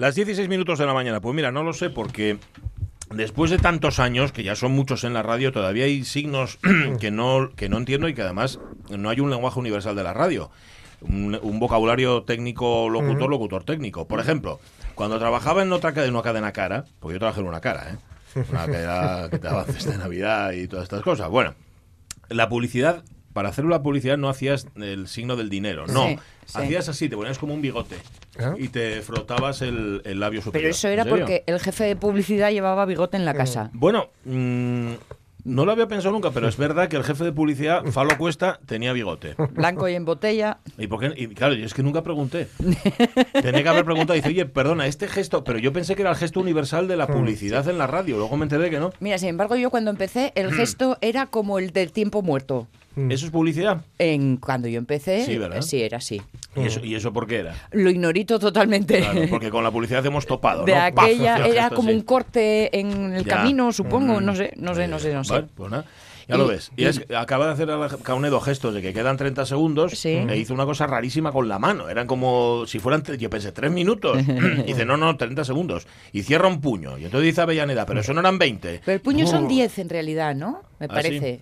Las 16 minutos de la mañana. Pues mira, no lo sé porque después de tantos años, que ya son muchos en la radio, todavía hay signos que no, que no entiendo y que además no hay un lenguaje universal de la radio. Un, un vocabulario técnico locutor, locutor técnico. Por ejemplo, cuando trabajaba en otra cadena, una cadena cara, porque yo trabajé en una cara, ¿eh? Una cadena que te daba de Navidad y todas estas cosas. Bueno, la publicidad, para hacer la publicidad no hacías el signo del dinero, no. Sí, sí. Hacías así, te ponías como un bigote ¿Ah? y te frotabas el, el labio superior. Pero eso era porque el jefe de publicidad llevaba bigote en la casa. Bueno, mm, no lo había pensado nunca, pero es verdad que el jefe de publicidad, Falo Cuesta, tenía bigote. Blanco y en botella. ¿Y por qué? Y claro, yo es que nunca pregunté. Tenía que haber preguntado. Dice, oye, perdona, este gesto. Pero yo pensé que era el gesto universal de la publicidad en la radio. Luego me enteré que no. Mira, sin embargo, yo cuando empecé, el gesto era como el del tiempo muerto. ¿Eso es publicidad? En, cuando yo empecé, Sí, ¿verdad? sí, era así. ¿Y eso, ¿Y eso por qué era? Lo ignorito totalmente. Claro, porque con la publicidad hemos topado. de ¿no? Paf, aquella era como así. un corte en el Ya. camino, supongo. Mm. No sé, no sé, no sé, no sé. Vale, pues nada. Ya lo ves. Y es, acaba de hacer a la- Caunedo gestos de que quedan 30 segundos Sí. e hizo una cosa rarísima con la mano. Eran como si fueran, yo pensé, tres minutos. Y dice, no, no, 30 segundos. Y cierra un puño. Y entonces dice Avellaneda, pero eso no eran 20. Pero el puño son Oh. 10 en realidad, ¿no? Me ¿Ah, parece.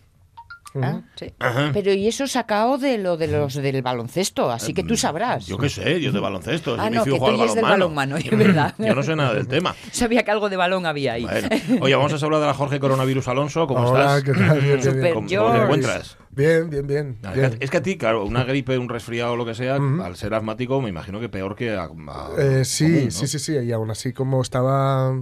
Ah, sí. Pero y eso sacado de lo de los del baloncesto, así que tú sabrás. Yo qué sé, yo de baloncesto. Ah, no, hijo que tú al eres del balonmano. es verdad. Yo no sé nada del tema. Sabía que algo de balón había ahí. Bueno. Oye, vamos a hablar de la Jorge Coronavirus Alonso. ¿Cómo Hola, estás? ¿qué tal? Bien, bien, Super bien. ¿Cómo, te encuentras? Bien, bien, bien. Bien. Es que a ti, claro, una gripe, un resfriado o lo que sea, al ser asmático, me imagino que peor que a, a- Eh, sí, común, ¿no? sí, sí, sí. Y aún así, como estaba.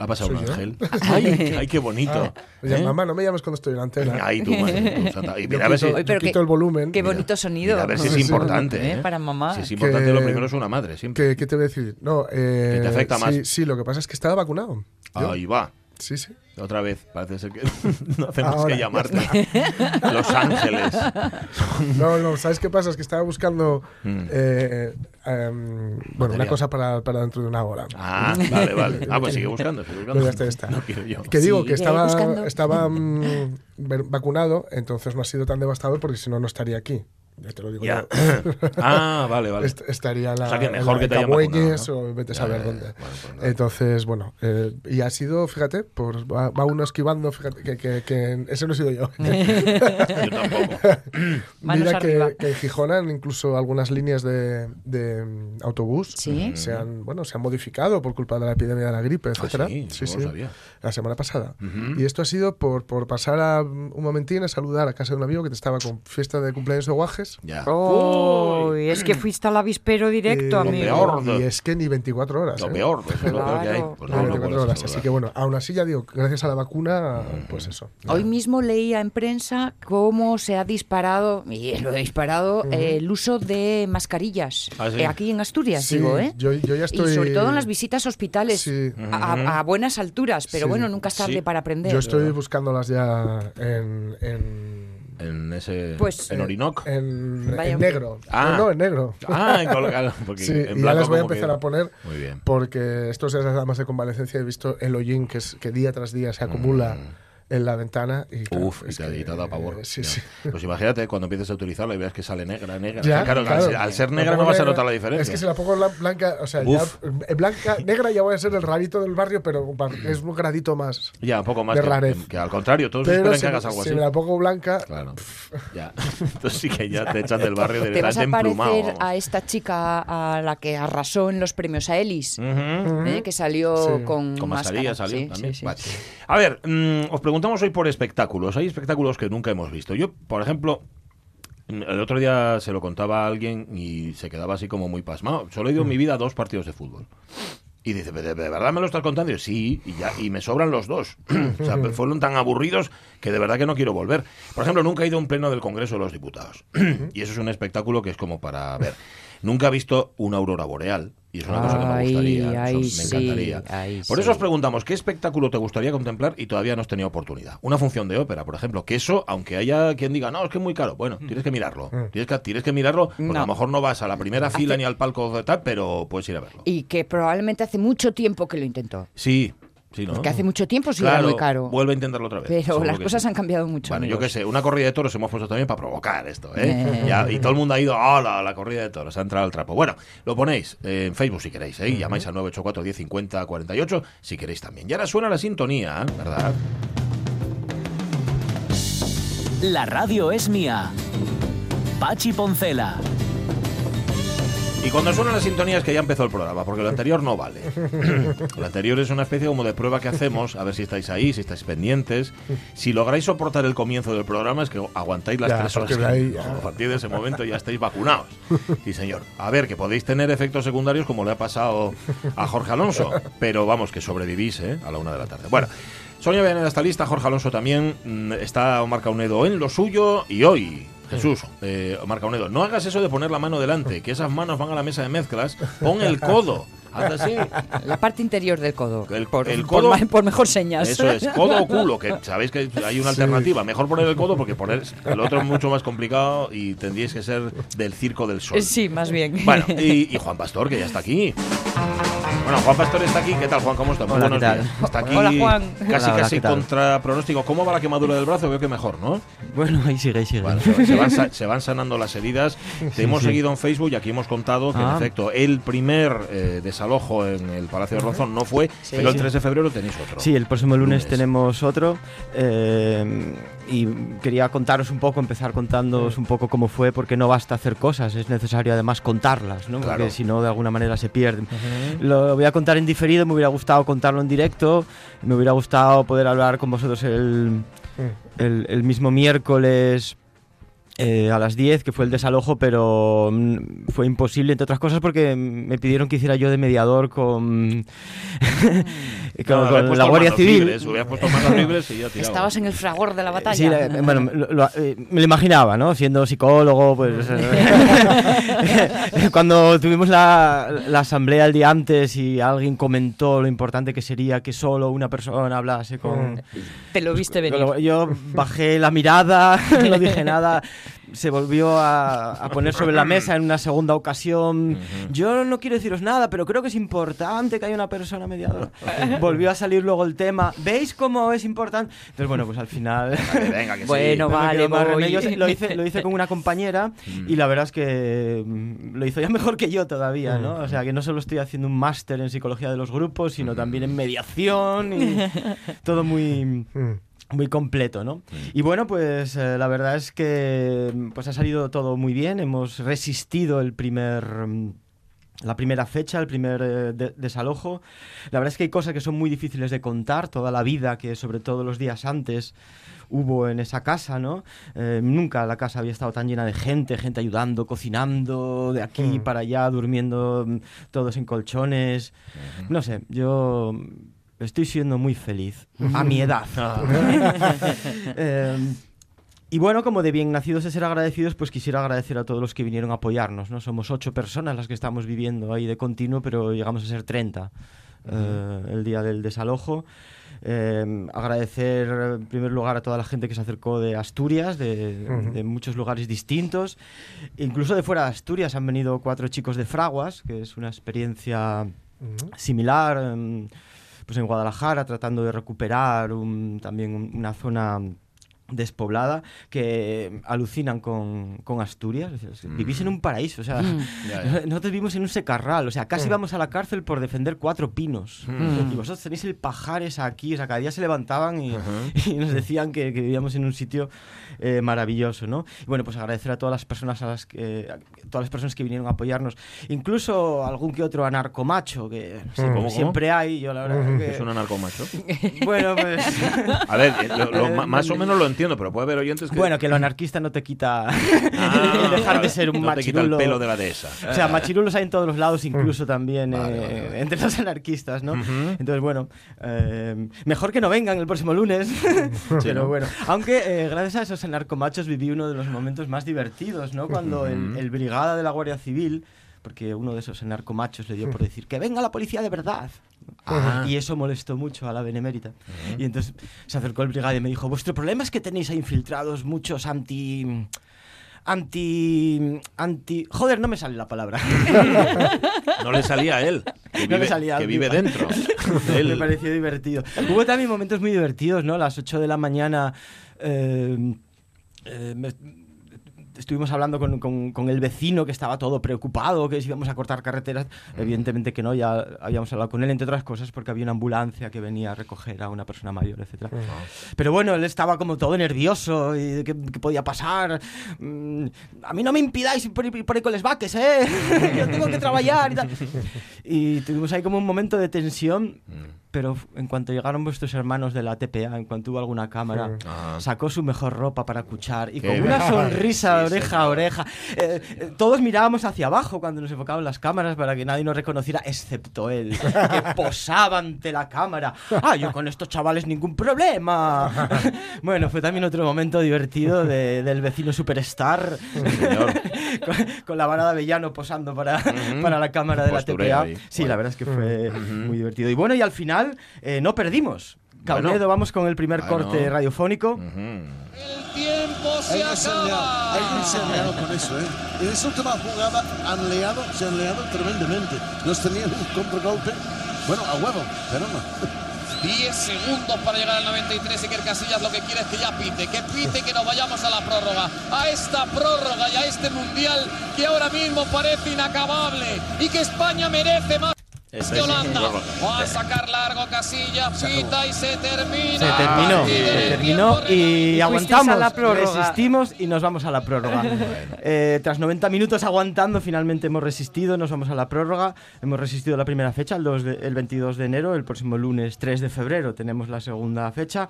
Ha pasado un ángel. Ay, ay, qué bonito. Oye, ¿Eh? mamá, no me llames cuando estoy en la antena. Ay, tú, madre, tú. Y mira a ver si, quito, pero el volumen. Qué Mira, bonito sonido. mira a ver si es Sí, importante. ¿Eh? ¿eh? Para mamá. Si es importante, Que- lo primero es una madre, siempre. ¿Qué, qué te voy a decir? No, eh, Que te afecta sí, más. Sí, lo que pasa es que estaba vacunado. Yo- Ahí va. Sí, sí. Otra vez, parece ser que no hacemos Ahora, que llamarte. Los Ángeles. No, no, ¿sabes qué pasa? Es que estaba buscando Mm. eh, em, bueno, una cosa para, para dentro de una hora. Ah, vale, vale. Ah, pues sigue buscando, sigue buscando. No, está, quiero yo. Que digo que estaba, buscando. estaba mm, vacunado, entonces no ha sido tan devastador porque si no, no estaría aquí. Ya te lo digo Ya. yo. Ah, vale, vale. Est- estaría la, O sea, que en mejor la que te hayan Cabuelles vacunado, ¿no? o vete a saber dónde. Bueno, pues. Entonces, bueno, eh, y ha sido, fíjate, por, va, va uno esquivando, fíjate, que, que, que ese no he sido yo. Yo tampoco. Mira que, que en Gijón han incluso algunas líneas de, de, autobús Sí. se han bueno se han modificado por culpa de la epidemia de la gripe, Ah, etcétera. sí, sí, no lo sabía. La semana pasada. Y esto ha sido por, por pasar a, un momentín a saludar a casa de un amigo que te estaba con fiesta de cumpleaños de Guajes. Ya. Oh, es que fuiste al avispero directo, Eh, amigo. peor. Y es que ni 24 horas. Lo ¿eh? peor, pues, lo peor que hay. Claro, Pues Ni no, no 24 puedes horas. saludar. Así que bueno, aún así ya digo, gracias a la vacuna, pues eso. Hoy mismo leía en prensa cómo se ha disparado, y lo he disparado, eh, el uso de mascarillas. Ah, sí. Eh, aquí en Asturias, Sí, digo, ¿eh? yo, yo ya estoy... Y sobre todo en las visitas a hospitales, Sí. a, a- a buenas alturas, pero Bueno, nunca es tarde Sí. para aprender. Yo estoy buscándolas ya en... en En ese. Pues, en Orinoco. En, negro. Ah. No, no, en negro. Ah, en colocado. Porque Sí, en y ya blanco las voy a que- empezar a poner Muy bien. porque estos días además de convalecencia he visto el hollín que, es, que día tras día se acumula en la ventana. Y, claro. Uf, y es te, que, y te ha dado pavor. eh, Sí, sí. Pues imagínate cuando empieces a utilizarla y veas que sale negra, negra. Ya, O sea, claro, claro. Al, ser, al ser negra no vas a negra. notar la diferencia. Es que si la pongo la blanca, o sea, ya, blanca, negra ya voy a ser el rarito del barrio, pero es un gradito más. Ya, un poco más de que, rarez. que al contrario, todos Pero esperan si, que hagas algo si así. me la pongo blanca, Claro. Ya. Entonces sí que ya te echan del barrio ¿Te vas a parecer a esta chica a la que arrasó en los premios a Ellis? Ujú. ¿eh? Que salió Sí. con, Con mascarilla salió Sí, también. A ver, mm, os preguntamos hoy por espectáculos. Hay espectáculos que nunca hemos visto. Yo, por ejemplo, mm, el otro día se lo contaba a alguien y se quedaba así como muy pasmado. Solo he ido en mi vida a dos partidos de fútbol. Y dice, ¿de, verdad me lo estás contando? Y yo, sí, y, ya, y me sobran los dos. o sea, fueron tan aburridos que de verdad que no quiero volver. Por ejemplo, nunca he ido a un pleno del Congreso de los Diputados. y eso es un espectáculo que es como para ver. Nunca he visto una aurora boreal. Y es una cosa que me gustaría. ay, eso me sí, encantaría. ay, Por sí. eso os preguntamos, ¿qué espectáculo te gustaría contemplar y todavía no has tenido oportunidad? Una función de ópera, por ejemplo, que eso, aunque haya quien diga, no, es que es muy caro, bueno, tienes que mirarlo. Tienes que, tienes que mirarlo, porque a lo mejor no vas a la primera fila ni al palco de tal, pero puedes ir a verlo. Y que probablemente hace mucho tiempo que lo intentó. Sí, Sí, ¿no? Porque hace mucho tiempo sí Claro, era muy caro. Vuelve a intentarlo otra vez. Pero las cosas sí. han cambiado mucho. Bueno, yo qué sé, una corrida de toros hemos puesto también para provocar esto, ¿eh? Eh. Ya, y todo el mundo ha ido, ¡hola! La corrida de toros, ha entrado al trapo. Bueno, lo ponéis eh, en Facebook si queréis, ¿eh? Y llamáis al 984 10 50 48 si queréis también. Y ahora suena la sintonía. ¿verdad? La radio es mía. Pachi Poncela. Y cuando suena la sintonía es que ya empezó el programa, porque lo anterior no vale. lo anterior es una especie como de prueba que hacemos, a ver si estáis ahí, si estáis pendientes. Si lográis soportar el comienzo del programa es que aguantáis las Ya, tres horas. que- A partir de ese momento ya estáis vacunados. Sí, señor. A ver, que podéis tener efectos secundarios como le ha pasado a Jorge Alonso, pero vamos, que sobrevivís ¿eh? a la una de la tarde. Bueno. Sonia Villaneda está lista, Jorge Alonso también, mm, está Omar Caunedo en lo suyo y hoy, Jesús, eh, Omar Caunedo, no hagas eso de poner la mano delante, que esas manos van a la mesa de mezclas, pon el codo, haz así, La parte interior del codo. El- por, el codo- por mejor señas. eso es, codo o culo, que sabéis que hay una Sí. alternativa, mejor poner el codo porque poner el otro es mucho más complicado y tendríais que ser del circo del sol. Sí, más bien. Bueno, y, y Juan Pastor, que ya está aquí. Bueno, Juan Pastor está aquí. ¿Qué tal, Juan? ¿Cómo estás? Muy Hola, buenos ¿qué tal? días. Está aquí Hola, Juan. casi, Hola, hola, casi ¿qué tal? contra pronóstico. ¿Cómo va la quemadura del brazo? Veo que mejor, ¿no? Bueno, ahí sigue, ahí sigue. Bueno, se, se van, sa- se van sanando las heridas. Te hemos sí. seguido en Facebook y aquí hemos contado que, en Ah. efecto, el primer eh, desalojo en el Palacio de Rozón no fue, pero el 3 de febrero tenéis otro. Sí, el próximo lunes, Lunes. tenemos otro eh, y quería contaros un poco, empezar contándoos un poco cómo fue, porque no basta hacer cosas, es necesario además contarlas, ¿no? Claro. porque si no de alguna manera se pierden. Lo voy a contar en diferido, me hubiera gustado contarlo en directo, me hubiera gustado poder hablar con vosotros el, el, el mismo miércoles. Eh, a las 10, que fue el desalojo, pero mm, fue imposible, entre otras cosas, porque me pidieron que hiciera yo de mediador con, con, No, con habías puesto la Guardia Civil. Libres, y ya. Estabas en el fragor de la batalla. Sí, la- bueno, lo- lo- eh, me lo imaginaba, ¿no? Siendo psicólogo, pues... eh, cuando tuvimos la, la asamblea el día antes y alguien comentó lo importante que sería que solo una persona hablase con... Te lo viste venir. Yo- Yo bajé la mirada, no dije nada, se volvió a, a poner sobre la mesa en una segunda ocasión. Yo no quiero deciros nada, pero creo que es importante que haya una persona mediadora. Volvió a salir luego el tema. ¿Veis cómo es importante? Entonces, bueno, pues al final... Vale, venga, que sí. Bueno, No vale, voy. Lo hice, lo hice con una compañera y la verdad es que mm, lo hizo ya mejor que yo todavía, ¿no? O sea, que no solo estoy haciendo un máster en psicología de los grupos, sino también en mediación y todo muy Mm. Muy completo, ¿no? Y bueno, pues eh, la verdad es que mm, pues ha salido todo muy bien, hemos resistido el primer mm, la primera fecha, el primer eh, de- desalojo. La verdad es que hay cosas que son muy difíciles de contar, toda la vida que sobre todo los días antes hubo en esa casa, ¿no? Eh, nunca la casa había estado tan llena de gente, gente ayudando, cocinando, de aquí para allá, durmiendo mm, todos en colchones. No sé, yo estoy siendo muy feliz a mi edad. Eh, y bueno, como de bien nacidos de ser agradecidos, pues quisiera agradecer a todos los que vinieron a apoyarnos. ¿no? Somos ocho personas las que estamos viviendo ahí de continuo, pero llegamos a ser 30 eh, el día del desalojo. Eh, agradecer en primer lugar a toda la gente que se acercó de Asturias, de, Ujú. de muchos lugares distintos. Incluso de fuera de Asturias han venido cuatro chicos de Fraguas, que es una experiencia Ujú. similar em, pues en Guadalajara tratando de recuperar un- también un- una zona despoblada que alucinan con, con Asturias. Vivís en un paraíso, o sea, Mm. Nosotros vivimos en un secarral, o sea, casi Mm. vamos a la cárcel por defender cuatro pinos. Mm. Y vosotros tenéis el pajares aquí, o sea, cada día se levantaban y, Ajá. y nos decían que, que vivíamos en un sitio eh, maravilloso, ¿no? Y bueno, pues agradecer a todas las personas a las que a todas las personas que vinieron a apoyarnos, incluso algún que otro anarcomacho que Mm. ¿Cómo, siempre hay, yo la verdad Mm. que Es un anarcomacho. bueno, pues A ver, eh, lo- lo- más o menos lo entiendo, pero puede haber oyentes que. bueno, que lo anarquista no te quita Ah, el dejar de ser un no te quita el pelo de la dehesa. O sea, machirulos hay en todos los lados, incluso también Vale, eh, vale, vale. entre los anarquistas, ¿no? Entonces, bueno, eh, mejor que no vengan el próximo lunes. Pero ¿no? bueno, aunque eh, gracias a esos anarcomachos viví uno de los momentos más divertidos, ¿no? Cuando el, el brigada de la Guardia Civil, porque uno de esos anarcomachos le dio por decir que venga la policía de verdad. Y eso molestó mucho a la benemérita. Y entonces se acercó el brigada y me dijo, vuestro problema es que tenéis ahí infiltrados muchos anti... Anti... Anti... Joder, no me sale la palabra. No le salía a él. que no me vive, salía que vive dentro. me pareció divertido. Hubo también momentos muy divertidos, ¿no? A las 8 de la mañana eh, eh, me- estuvimos hablando con, con- con el vecino que estaba todo preocupado, que si íbamos a cortar carreteras. Evidentemente que no, ya habíamos hablado con él, entre otras cosas, porque había una ambulancia que venía a recoger a una persona mayor, etcétera. Pero bueno, él estaba como todo nervioso y de qué, qué podía pasar. Mm, a mí no me impidáis por, ir- por ir con les vaques, ¿eh? Yo tengo que trabajar y tal. Y tuvimos ahí como un momento de tensión, pero en cuanto llegaron vuestros hermanos de la TPA, en cuanto hubo alguna cámara, Ah. sacó su mejor ropa para cuchar y Qué con una sonrisa Sí, oreja a oreja. Eh, eh, todos mirábamos hacia abajo cuando nos enfocaban las cámaras para que nadie nos reconociera, excepto él, que posaba ante la cámara. Ah, yo con estos chavales ningún problema. bueno, fue también otro momento divertido de- del vecino superstar con, con la vara de Avellano posando para, Ujú. para la cámara de la TPA. ahí. Sí, Bueno. la verdad es que fue muy divertido. Y bueno, y al final eh, no perdimos. Caunedo, Bueno. vamos con el primer Bueno. corte radiofónico. El tiempo se Hay acaba. hay leal con eso, ¿eh? En esa última jugada han leado, se han leado tremendamente. Nos tenían un contragolpe, bueno, a huevo, pero no. 10 segundos para llegar al 93 y que el Casillas lo que quiere es que ya pite, que pite que nos vayamos a la prórroga, a esta prórroga y a este mundial que ahora mismo parece inacabable y que España merece más. Ese que es va a sacar largo Casillas, pita y se termina. Se terminó, se terminó y aguantamos, la resistimos y nos vamos a la prórroga. Eh, tras 90 minutos aguantando, finalmente hemos resistido, nos vamos a la prórroga. Hemos resistido la primera fecha, el, 2 de- el 22 de enero, el próximo lunes 3 de febrero tenemos la segunda fecha.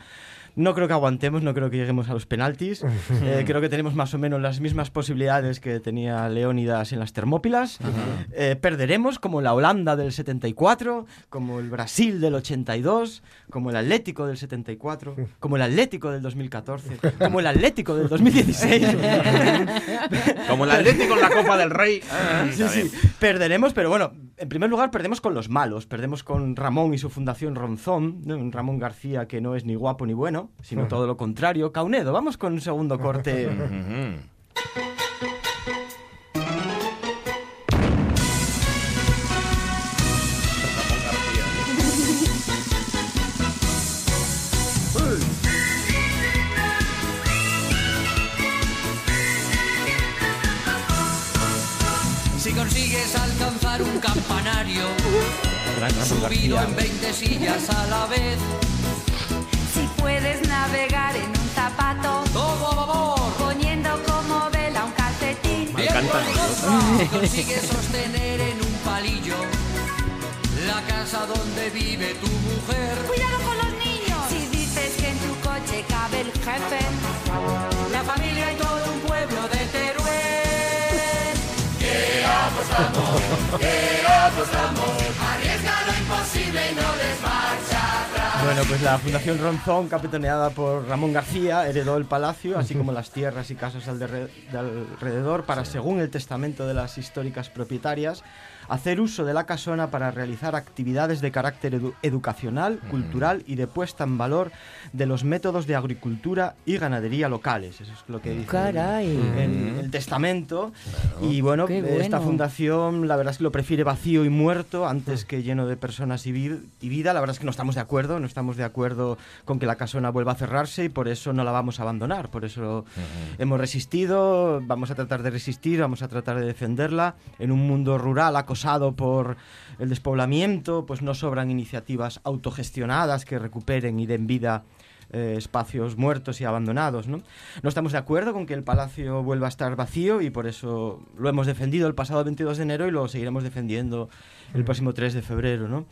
No creo que aguantemos, no creo que lleguemos a los penaltis. Eh, creo que tenemos más o menos las mismas posibilidades que tenía Leónidas en las Termópilas. Eh, perderemos como la Holanda del 74, como el Brasil del 82, como el Atlético del 74, como el Atlético del 2014, como el Atlético del 2016. Como el Atlético en la Copa del Rey. Ah, Sí, está sí. Perderemos, pero bueno, en primer lugar perdemos con los malos. Perdemos con Ramón y su fundación Ronzón, Ramón García que no es ni guapo ni bueno, sino todo lo contrario. Caunedo, vamos con un segundo corte. Si consigues alcanzar un campanario subido en 20 sillas a la vez, puedes navegar en un zapato, todo a favor. poniendo como vela un calcetín. Me. Si consigues sostener en un palillo la casa donde vive tu mujer, Cuidado con los niños. Si dices que en tu coche cabe el jefe, la familia y todo un pueblo de Teruel. Bueno, pues la Fundación Ronzón, capitaneada por Ramón García, heredó el palacio, así como las tierras y casas de alrededor, para, según el testamento de las históricas propietarias, hacer uso de la casona para realizar actividades de carácter edu- educacional, cultural y de puesta en valor de los métodos de agricultura y ganadería locales. Eso es lo que dice Caray. el, el testamento. Y bueno, Qué esta bueno. fundación la verdad es que lo prefiere vacío y muerto antes que lleno de personas y, vid- y vida. La verdad es que no estamos de acuerdo, no estamos de acuerdo con que la casona vuelva a cerrarse y por eso no la vamos a abandonar. Por eso hemos resistido, vamos a tratar de resistir, vamos a tratar de defenderla. En un mundo rural acosado por el despoblamiento, pues no sobran iniciativas autogestionadas que recuperen y den vida eh, espacios muertos y abandonados. ¿no? estamos de acuerdo con que el palacio vuelva a estar vacío y por eso lo hemos defendido el pasado 22 de enero y lo seguiremos defendiendo el próximo 3 de febrero.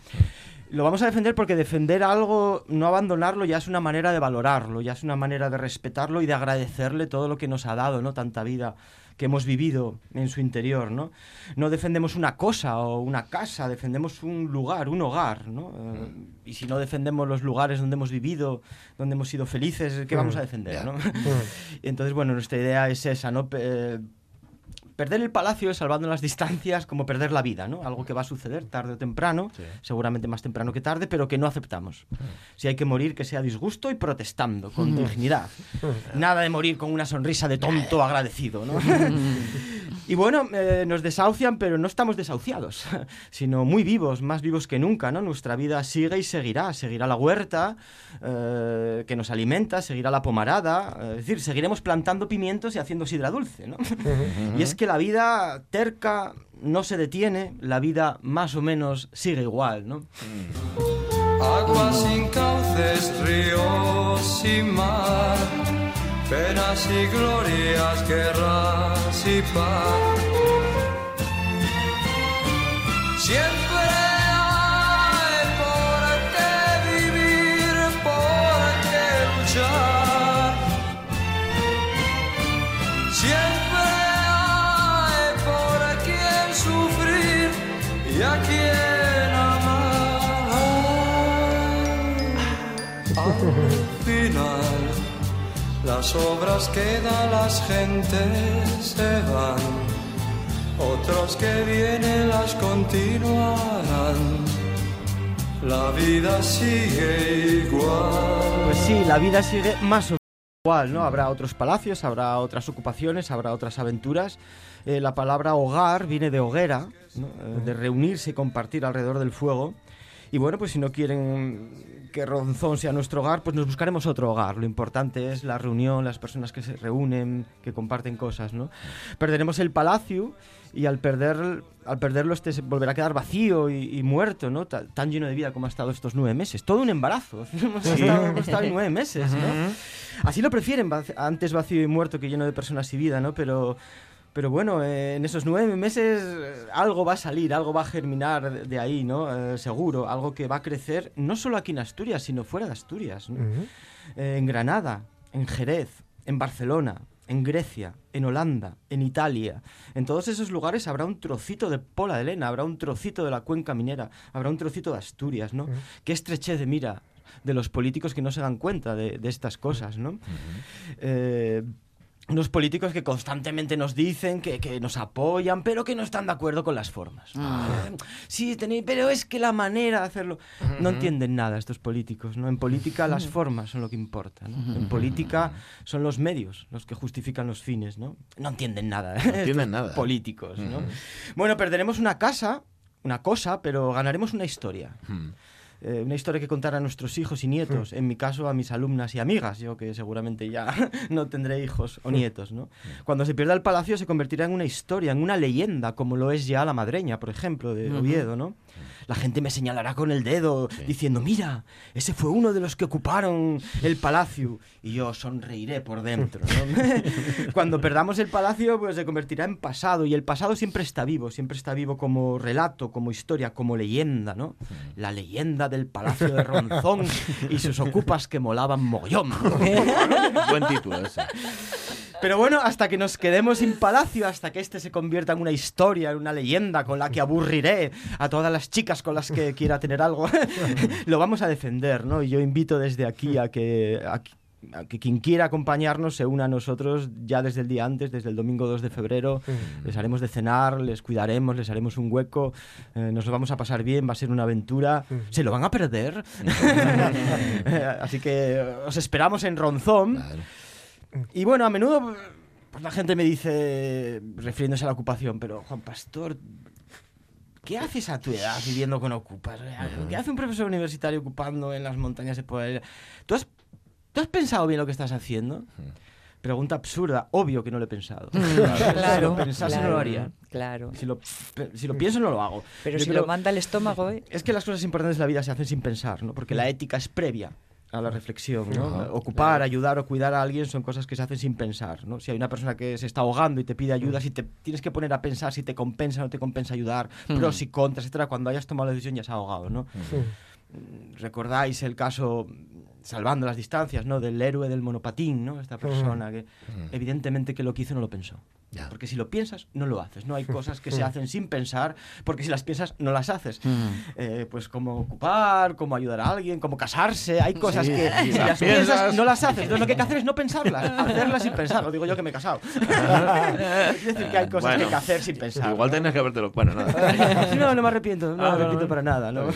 Lo vamos a defender porque defender algo, no abandonarlo, ya es una manera de valorarlo, ya es una manera de respetarlo y de agradecerle todo lo que nos ha dado, ¿no? Tanta vida que hemos vivido en su interior, ¿no? No defendemos una cosa o una casa, defendemos un lugar, un hogar, ¿no? Eh, y si no defendemos los lugares donde hemos vivido, donde hemos sido felices, ¿qué vamos a defender, no? Y Entonces, bueno, nuestra idea es esa, ¿no? Eh, perder el palacio es salvando las distancias como perder la vida, ¿no? Algo que va a suceder tarde o temprano, seguramente más temprano que tarde, pero que no aceptamos. Si hay que morir, que sea disgusto y protestando, con dignidad. Nada de morir con una sonrisa de tonto agradecido, ¿no? Y bueno, eh, nos desahucian, pero no estamos desahuciados, sino muy vivos, más vivos que nunca, ¿no? Nuestra vida sigue y seguirá, seguirá la huerta eh, que nos alimenta, seguirá la pomarada, eh, es decir, seguiremos plantando pimientos y haciendo sidra dulce, ¿no? Y es que la vida terca no se detiene, la vida más o menos sigue igual, ¿no? Aguas sin cauces, ríos sin mar, penas y glorias, guerras y paz. Siempre las obras quedan, las gentes se van. Otros que vienen las continuarán. La vida sigue igual. Pues sí, la vida sigue más o igual, ¿no? Habrá otros palacios, habrá otras ocupaciones, habrá otras aventuras. Eh, la palabra hogar viene de hoguera. Eh, de reunirse y compartir alrededor del fuego. Y bueno, pues si no quieren que Ronzón sea nuestro hogar, pues nos buscaremos otro hogar. Lo importante es la reunión, las personas que se reúnen, que comparten cosas, ¿no? Perderemos el palacio y al, perder, al perderlo este se volverá a quedar vacío y, y muerto, ¿no? Ta- Tan lleno de vida como ha estado estos nueve meses. Todo un embarazo. hemos, estado, hemos estado ahí nueve meses, ¿no? Así lo prefieren, antes vacío y muerto que lleno de personas y vida, ¿no? Pero... Pero bueno, eh, en esos nueve meses eh, algo va a salir, algo va a germinar de, de ahí, ¿no? Eh, seguro, algo que va a crecer no solo aquí en Asturias, sino fuera de Asturias, ¿no? Eh, en Granada, en Jerez, en Barcelona, en Grecia, en Holanda, en Italia. En todos esos lugares habrá un trocito de Pola de Lena, habrá un trocito de la cuenca minera, habrá un trocito de Asturias, ¿no? Qué estrechez de mira de los políticos que no se dan cuenta de, de estas cosas, ¿no? Eh, unos políticos que constantemente nos dicen que, que nos apoyan, pero que no están de acuerdo con las formas. Eh, Sí, tenéis, pero es que la manera de hacerlo... No entienden nada estos políticos, ¿no? En política las formas son lo que importa, ¿no? En política son los medios los que justifican los fines, ¿no? No entienden nada. No entienden nada. Políticos, ¿no? Bueno, perderemos una casa, una cosa, pero ganaremos una historia. Eh, una historia que contar a nuestros hijos y nietos, en mi caso a mis alumnas y amigas, yo que seguramente ya no tendré hijos o nietos, ¿no? Cuando se pierda el palacio se convertirá en una historia, en una leyenda, como lo es ya la madreña, por ejemplo, de Oviedo, ¿no? La gente me señalará con el dedo diciendo, mira, ese fue uno de los que ocuparon el palacio. Y yo sonreiré por dentro, ¿no? Cuando perdamos el palacio, pues se convertirá en pasado. Y el pasado siempre está vivo, siempre está vivo como relato, como historia, como leyenda, ¿no? La leyenda del palacio de Ronzón y sus ocupas que molaban mogollón. Buen título ese. Pero bueno, hasta que nos quedemos sin palacio, hasta que este se convierta en una historia, en una leyenda con la que aburriré a todas las chicas con las que quiera tener algo, lo vamos a defender, ¿no? Y yo invito desde aquí a que, a que- a que quien quiera acompañarnos se una a nosotros ya desde el día antes, desde el domingo 2 de febrero. Les haremos de cenar, les cuidaremos, les haremos un hueco, eh, nos lo vamos a pasar bien, va a ser una aventura. ¿Se lo van a perder? Eh, Así que os esperamos en Ronzón. Y bueno, a menudo pues, la gente me dice, refiriéndose a la ocupación, pero Juan Pastor, ¿qué haces a tu edad viviendo con ocupas? ¿Qué hace un profesor universitario ocupando en las montañas de poder? ¿Tú has, ¿Tú has pensado bien lo que estás haciendo? Pregunta absurda, obvio que no lo he pensado. si Claro, lo pensase no lo haría. Claro. Si lo, si pienso no lo hago. Pero Yo si creo- lo manda el estómago, ¿eh? es que las cosas importantes de la vida se hacen sin pensar, ¿no? Porque la ética es previa a la reflexión, ¿no? Ocupar, ayudar o cuidar a alguien son cosas que se hacen sin pensar, ¿no? Si hay una persona que se está ahogando y te pide ayuda, si te tienes que poner a pensar si te compensa o no te compensa ayudar, pros y contras, etcétera, cuando hayas tomado la decisión ya se ha ahogado, ¿no? Mm, Recordáis el caso salvando las distancias, ¿no? Del héroe del monopatín, ¿no? Esta persona que evidentemente que lo que hizo no lo pensó. Ya. Porque si lo piensas, no lo haces. No hay cosas que se hacen sin pensar, porque si las piensas, no las haces. Eh, pues como ocupar, como ayudar a alguien, como casarse. Hay cosas Sí, que si las las piensas, piensas. no las haces. Entonces lo que hay que hacer es no pensarlas, hacerlas sin pensar. Lo digo yo que me he casado. es decir, que hay cosas que hay Bueno, que hacer sin pensar. Igual ¿no? tenías que habértelo. Bueno, nada. no, no me arrepiento, no Ah, me no, arrepiento no. para nada, ¿no?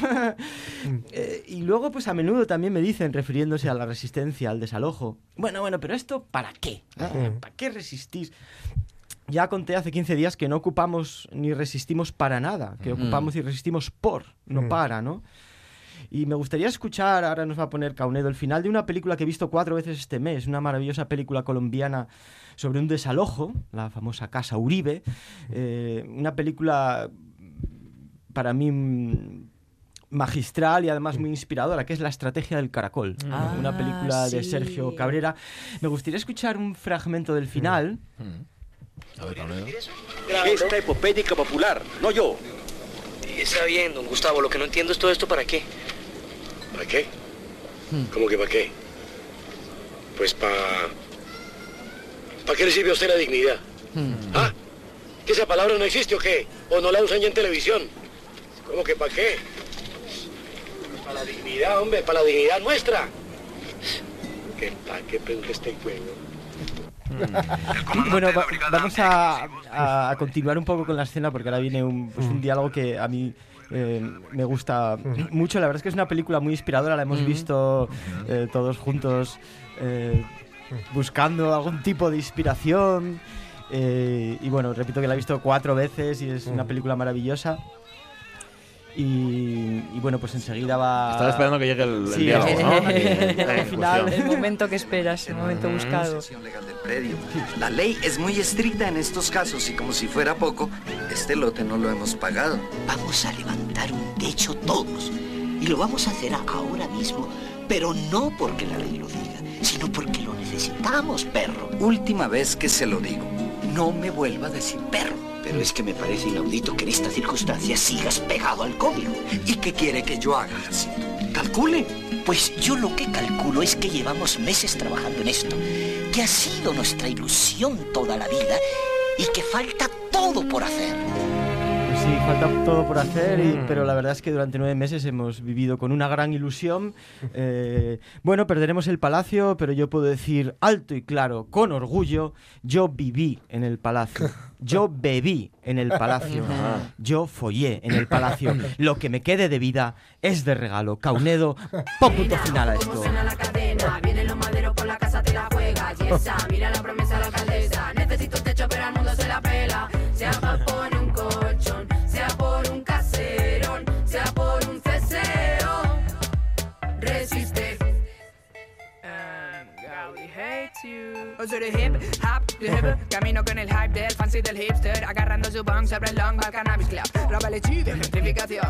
Eh, y luego, pues a menudo también me dicen, refiriéndose a la resistencia, al desalojo, bueno, bueno, pero esto, ¿para qué? ¿No? ¿Para qué resistís? ya conté hace 15 días que no ocupamos ni resistimos para nada, que ocupamos y resistimos por, no para, ¿no? Y me gustaría escuchar, ahora nos va a poner Caunedo, el final de una película que he visto cuatro veces este mes, una maravillosa película colombiana sobre un desalojo, la famosa Casa Uribe, eh, una película para mí magistral y además muy inspiradora, que es La Estrategia del Caracol, Ah, una película de. Sergio Cabrera. Me gustaría escuchar un fragmento del final. A ver. Esta epopédica popular, no yo. Está bien, don Gustavo. Lo que no entiendo es todo esto para qué. ¿Para qué? ¿Cómo que para qué? Pues para... ¿Para qué le sirve a usted la dignidad? ¿Ah? ¿Que esa palabra no existe o qué? ¿O no la usan ya en televisión? ¿Cómo que para qué? Para la dignidad, hombre, para la dignidad nuestra. ¿Qué? ¿Qué pregunta este juego? Bueno, va- vamos a, a- a continuar un poco con la escena porque ahora viene un, pues, un diálogo que a mí eh, me gusta mucho. La verdad es que es una película muy inspiradora, la hemos visto eh, todos juntos eh, buscando algún tipo de inspiración. eh, y bueno, repito que la he visto cuatro veces y es una película maravillosa. Y, y bueno, pues enseguida va. Estaba esperando que llegue el, el Sí, diálogo, en final. El momento que esperas, el momento buscado. legal del predio. La ley es muy estricta en estos casos y como si fuera poco, este lote no lo hemos pagado. Vamos a levantar un techo todos. Y lo vamos a hacer ahora mismo. Pero no porque la ley lo diga, sino porque lo necesitamos, perro. Última vez que se lo digo. No me vuelva a decir perro. Pero es que me parece inaudito que en esta circunstancia sigas pegado al código. ¿Y qué quiere que yo haga? Calcule. Pues yo lo que calculo es que llevamos meses trabajando en esto, que ha sido nuestra ilusión toda la vida y que falta todo por hacer. Sí, falta todo por hacer, y- pero la verdad es que durante nueve meses hemos vivido con una gran ilusión. Eh, bueno, perderemos el palacio, pero yo puedo decir alto y claro, con orgullo, yo viví en el palacio. Yo bebí en el palacio. Yo follé en el palacio. Lo que me quede de vida es de regalo. Caunedo, pon punto final a esto. Suena la cadena, vienen los maderos por la casa, te la juega. Y esa, mira la promesa de la alcaldesa. Necesito un techo, pero al mundo se la pela. Sea Uso de hip hop, de hip, camino con el hype del fancy del hipster, agarrando su bong sobre el long al cannabis club. Roba de gentrificación.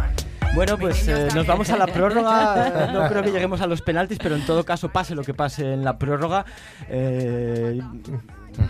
Bueno, pues eh, nos vamos a la prórroga. No creo que lleguemos a los penaltis, pero en todo caso, pase lo que pase en la prórroga, eh,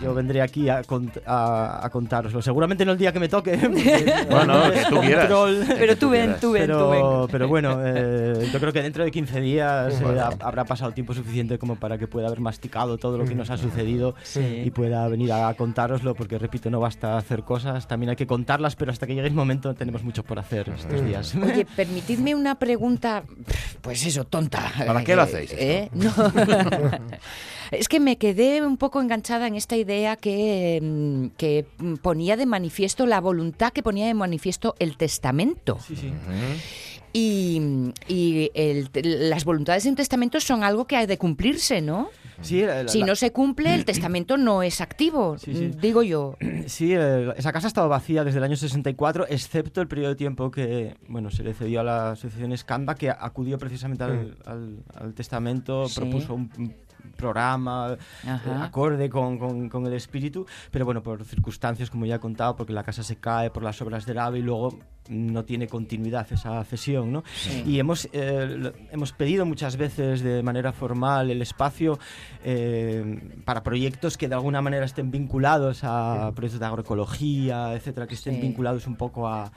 yo vendré aquí a, cont- a, a contároslo. Seguramente no el día que me toque. Bueno, no que tú quieras. control. Pero tú ven, tú ven, pero, tú ven. Pero bueno, eh, yo creo que dentro de 15 días eh, Bueno. habrá pasado tiempo suficiente como para que pueda haber masticado todo lo que nos ha sucedido Sí. y pueda venir a contároslo, porque repito, no basta hacer cosas, también hay que contarlas, pero hasta que llegue el momento tenemos mucho por hacer estos días. Oye, permitidme una pregunta, pues eso, tonta. ¿Para qué lo hacéis esto? eh, no. es que me quedé un poco enganchada en esta idea que, mm, que mm, ponía de manifiesto la voluntad que ponía de manifiesto el testamento. Y, y el- las voluntades de un testamento son algo que ha de cumplirse, ¿no? Sí, la- la- si no se cumple, el testamento no es activo, sí. digo yo. Sí, esa casa ha estado vacía desde el año 64, excepto el periodo de tiempo que bueno se le cedió a la asociación Scamba, que acudió precisamente al, al- al testamento, propuso un programa eh, acorde con, con- con el espíritu, pero bueno, por circunstancias, como ya he contado, porque la casa se cae por las obras del AVE y luego no tiene continuidad esa cesión, ¿no? Sí. Y hemos, eh, hemos pedido muchas veces de manera formal el espacio eh, para proyectos que de alguna manera estén vinculados a proyectos de agroecología, etcétera, que estén Sí. vinculados un poco a,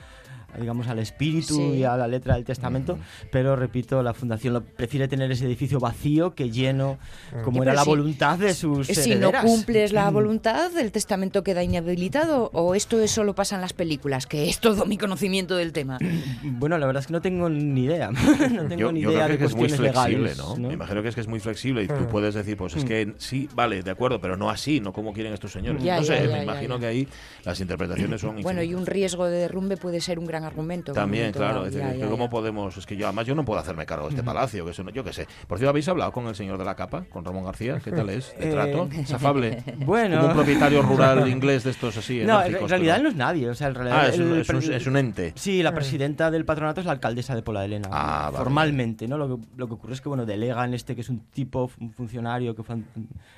digamos al espíritu Sí. y a la letra del testamento, pero repito, la fundación lo- prefiere tener ese edificio vacío que lleno, como Sí, era la si- voluntad de sus Si no herederas. cumples la Mm. voluntad, el testamento queda inhabilitado o esto es solo pasa en las películas, que es todo mi conocimiento del tema. Bueno, la verdad es que no tengo ni idea. no tengo Yo, ni yo idea creo de que es muy flexible, legales. ¿no? ¿no? Me imagino que es que es muy flexible y tú Mm. puedes decir, pues es Mm. que sí, vale, de acuerdo, pero no así, no como quieren estos señores. Ya, no ya, sé, ya, me ya, imagino ya. que ahí las interpretaciones son Bueno, y infinitas. un riesgo de derrumbe puede ser un gran argumento. en También, claro. dado. Es decir, Ya, que ya, ¿Cómo ya. podemos? Es que yo, además, yo no puedo hacerme cargo de este palacio, que eso no- yo qué sé. Por cierto, ¿habéis hablado con el señor de la capa, con Ramón García? ¿Qué tal es? ¿De Eh, trato? ¿Es afable? Bueno. Como un propietario rural inglés de estos así. No, en, realidad pero- no es nadie. O sea, en realidad Ah, es un- es un- pre- es un ente. Sí, la presidenta del patronato es la alcaldesa de Pola de Elena. Ah, vale. formalmente, ¿no? Lo que, lo que ocurre es que, bueno, delegan este que es un tipo, un funcionario, que fue,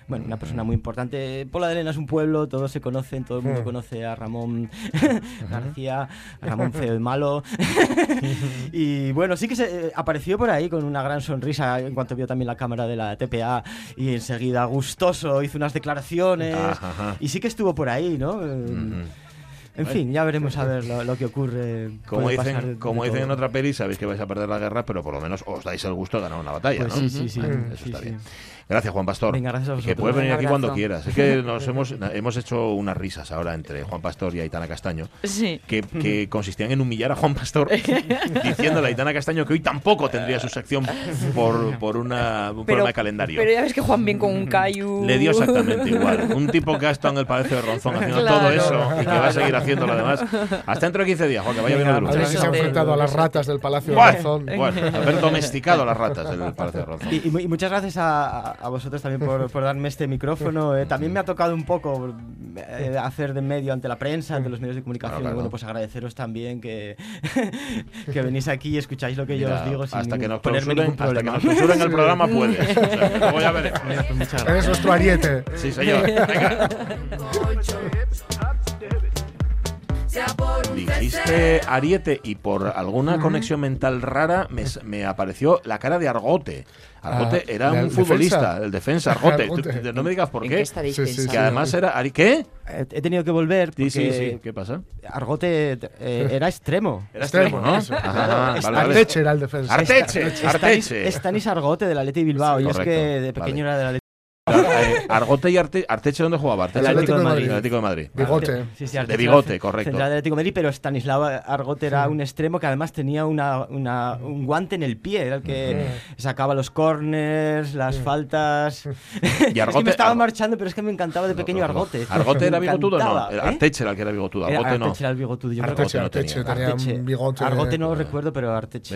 bueno, una persona muy importante. Pola de Elena es un pueblo, todos se conocen, todo el mundo conoce a Ramón García, a Ramón Feo y Malo. y bueno, sí que se eh, apareció por ahí con una gran sonrisa en cuanto vio también la cámara de la TPA y enseguida gustoso hizo unas declaraciones Ajá, ajá. y sí que estuvo por ahí, ¿no? En fin, ya veremos a ver lo, lo que ocurre. Como pasar dicen, de- como de dicen en otra peli, sabéis que vais a perder la guerra, pero por lo menos os dais el gusto de ganar una batalla, Pues ¿no? sí, sí, sí. Mm. Eso Sí, está sí. bien. Gracias, Juan Pastor. Venga, gracias a Que vosotros. puedes venir aquí cuando quieras. Es que nos hemos, hemos hecho unas risas ahora entre Juan Pastor y Aitana Castaño, Sí. que, que consistían en humillar a Juan Pastor diciéndole a Aitana Castaño que hoy tampoco tendría su sección por, por una, un problema de calendario. Pero ya ves que Juan bien con un Cayu. Le dio exactamente igual. Un tipo que ha estado en el Palacio de Ronzón haciendo Claro. todo eso y que va a seguir haciéndolo además. Hasta dentro de 15 días, Juan, que vaya bien A ver lucha. si se ha enfrentado a las ratas del Palacio de Razón. bueno, haber domesticado a las ratas del Palacio de Ronzón. Y, y mu- y muchas gracias a, a- vosotros también por, por darme este micrófono. eh. También me ha tocado un poco eh, hacer de medio ante la prensa, ante los medios de comunicación. Claro, claro. Y bueno, pues agradeceros también que, que venís aquí y escucháis lo que yo Mira, os digo sin hasta que nos ponerme ningún hasta que problema. nos clausuren el programa puedes. O sea, luego ya veremos. Eres nuestro ariete. Sí, señor. Venga. Dijiste Ariete y por alguna conexión mental rara me, apareció la cara de Argote. Argote Ah, era ¿el un defensa? futbolista, el defensa Argote. Argote. Tú- no me digas por ¿En qué. qué Sí, sí? Que además era Ari ¿Qué? He, tenido que volver Sí, porque sí, sí. ¿Qué pasa? Argote eh, era extremo. Era extremo, ¿no? eso. Ajá, vale, vale. Arteche era el defensa. Arteche, Stanis, Arteche. Stanis Argote del Atleti Bilbao. Sí, y es que de pequeño Vale. era del Eh, Argote y Arte- Arteche, ¿dónde jugaba? Arteche El Atlético de Madrid. El Atlético de Madrid. Bigote. Sí, sí, De Arteche bigote, era correcto. Central del Atlético de Madrid, pero Stanislao Argote era un extremo que además tenía una, una- un guante en el pie, era el que sacaba los corners, las faltas. Y es que Argote- me estaba Argo- marchando, pero es que me encantaba de pequeño Argote. ¿Argote era bigotudo o no? El ¿eh? Arteche era el que era bigotudo. Era- Argote no. Arteche era el bigotudo, yo. Arteche, no Arteche, tenía. tenía Arteche. un bigote. Argote no lo recuerdo, pero Arteche.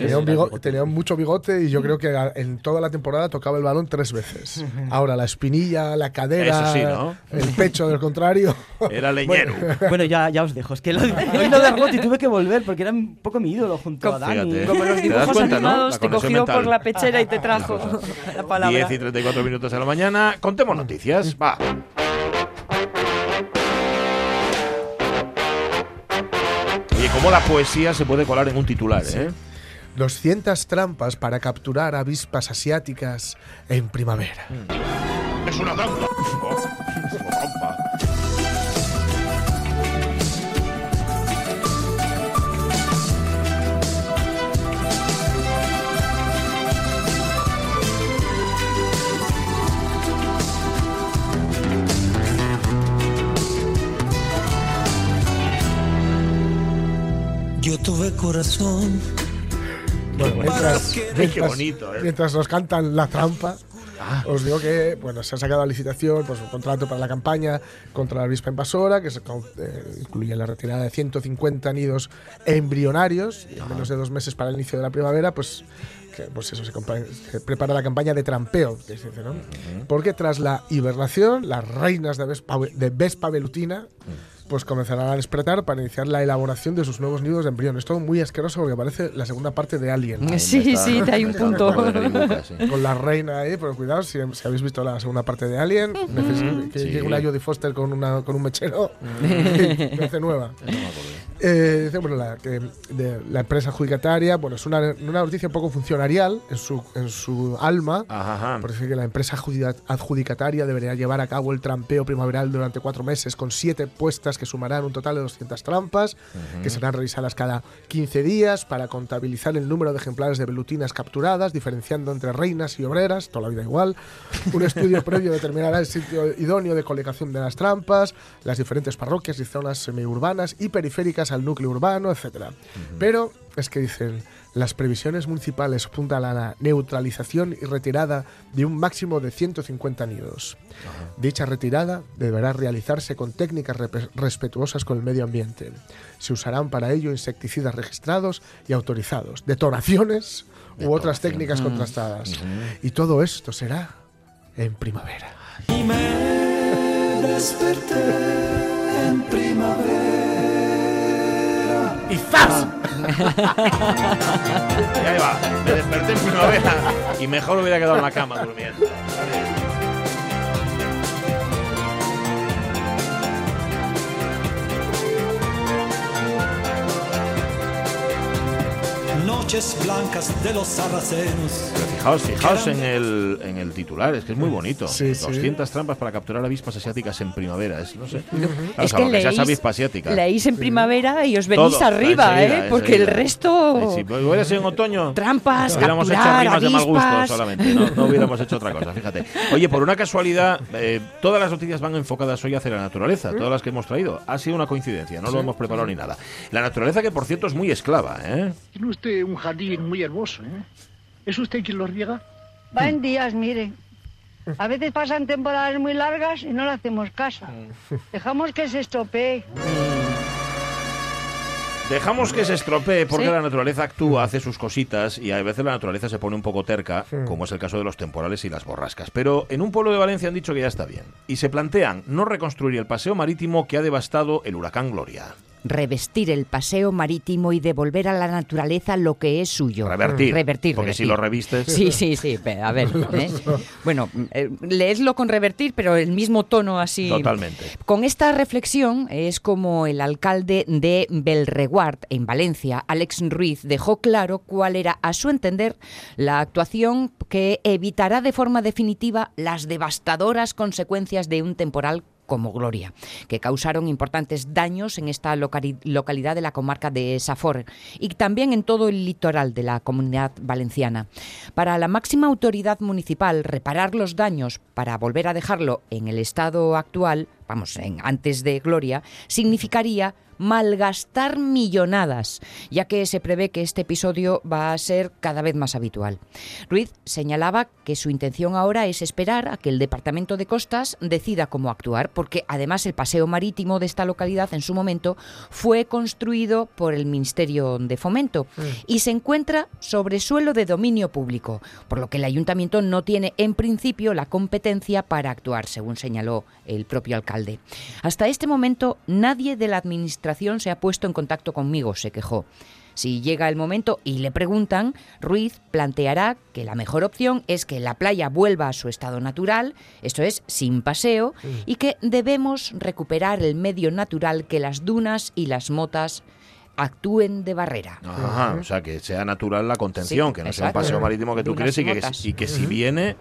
Tenía, mucho bigote y yo creo que en toda la temporada tocaba el balón tres veces. Ahora la espinilla, la cadera, sí, ¿no? el pecho del contrario. Era leñero. Bueno, ya, ya os dejo. Es que lo, hoy lo de Argote tuve que volver porque era un poco mi ídolo junto a Dani. Fíjate. Como los ¿Te das dibujos cuenta, no? animados, La te cogió mental. por la pechera y te trajo la palabra. 10 y 34 minutos de la mañana. Contemos noticias. Va. Oye, cómo la poesía se puede colar en un titular, ¿eh? 200 trampas para capturar avispas asiáticas en primavera. Es una trampa. Oh, es una trampa. Yo tuve corazón. Bueno, mientras, Qué mientras- bonito, ¿eh? mientras nos cantan la trampa, os digo que bueno, se ha sacado a licitación pues, un contrato para la campaña contra la avispa invasora, que se, eh, incluye la retirada de 150 nidos embrionarios y en menos de dos meses para el inicio de la primavera, pues que, pues eso se, prepara la campaña de trampeo, que se dice, ¿no? Porque tras la hibernación, las reinas de Vespa, de Vespa velutina pues comenzarán a despertar para iniciar la elaboración de sus nuevos nidos de embrión. Es todo muy asqueroso porque parece la segunda parte de Alien. Sí, sí, te hay un punto. Con la reina ahí, pero cuidado, si, si habéis visto la segunda parte de Alien, neces- que sí. llegue una Jodie Foster con, una, con un mechero, y parece nueva. Eh, bueno, la, que de la empresa adjudicataria, bueno, es una, una noticia un poco funcionarial en su, en su alma. Ajá. Por decir que la empresa adjudica- adjudicataria debería llevar a cabo el trampeo primaveral durante cuatro meses con siete puestas que sumarán un total de 200 trampas, que serán revisadas cada 15 días para contabilizar el número de ejemplares de velutinas capturadas, diferenciando entre reinas y obreras, toda la vida igual. Un estudio previo determinará el sitio idóneo de colocación de las trampas, las diferentes parroquias y zonas semiurbanas y periféricas al núcleo urbano, etc. Pero es que dicen, las previsiones municipales apuntan a la neutralización y retirada de un máximo de 150 nidos. Dicha retirada deberá realizarse con técnicas respetuosas con el medio ambiente. Se usarán para ello insecticidas registrados y autorizados, detonaciones u otras técnicas Mm. contrastadas. Y todo esto será en primavera. Y me desperté en primavera. ¡Y ¡zas! Y ahí va, me desperté en primavera y mejor hubiera quedado en la cama durmiendo. Noches blancas de los sarracenos. Fijaos, fijaos en el, en el titular, es que es muy bonito. Sí, sí. 200 trampas para capturar avispas asiáticas en primavera, es, no sé. Claro, Es que seas avispa asiática. leéis en primavera y os venís Todo, arriba, enseguida, ¿eh? Porque el resto... Si hubiera sido en otoño, Trampas, hubiéramos hecho rimas de mal gusto solamente, no, no hubiéramos hecho otra cosa, fíjate. Oye, por una casualidad, eh, todas las noticias van enfocadas hoy hacia la naturaleza, todas las que hemos traído. Ha sido una coincidencia, no lo hemos preparado ni nada. La naturaleza que, por cierto, es muy esclava, ¿eh? Tiene usted un jardín muy hermoso, ¿eh? ¿Es usted quien lo riega? Va en días, mire. A veces pasan temporadas muy largas y no le hacemos caso. Dejamos que se estropee. Dejamos que se estropee porque Sí. la naturaleza actúa, hace sus cositas y a veces la naturaleza se pone un poco terca, como es el caso de los temporales y las borrascas. Pero en un pueblo de Valencia han dicho que ya está bien y se plantean no reconstruir el paseo marítimo que ha devastado el huracán Gloria. Revestir el paseo marítimo y devolver a la naturaleza lo que es suyo. Revertir. Revertir. Porque si lo revistes- Sí, sí, sí. A ver. ¿eh? Bueno, eh, leedlo con revertir, pero el mismo tono así. Totalmente. Con esta reflexión es como el alcalde de Belreguard, en Valencia, Alex Ruiz, dejó claro cuál era, a su entender, la actuación que evitará de forma definitiva las devastadoras consecuencias de un temporal como Gloria, que causaron importantes daños en esta locali- localidad de la comarca de Safor y también en todo el litoral de la comunidad valenciana. Para la máxima autoridad municipal, reparar los daños para volver a dejarlo en el estado actual, vamos, en, antes de Gloria, significaría malgastar millonadas, ya que se prevé que este episodio va a ser cada vez más habitual. Ruiz señalaba que su intención ahora es esperar a que el Departamento de Costas decida cómo actuar, porque además el paseo marítimo de esta localidad en su momento fue construido por el Ministerio de Fomento y se encuentra sobre suelo de dominio público, por lo que el ayuntamiento no tiene en principio la competencia para actuar, según señaló el propio alcalde. Hasta este momento nadie de la administración se ha puesto en contacto conmigo, se quejó. Si llega el momento y le preguntan, Ruiz planteará que la mejor opción es que la playa vuelva a su estado natural, esto es, sin paseo, y que debemos recuperar el medio natural que las dunas y las motas actúen de barrera. Ajá, o sea, que sea natural la contención, Sí, que no sea un paseo marítimo que tú Dunas quieres y y que, motas. y que si viene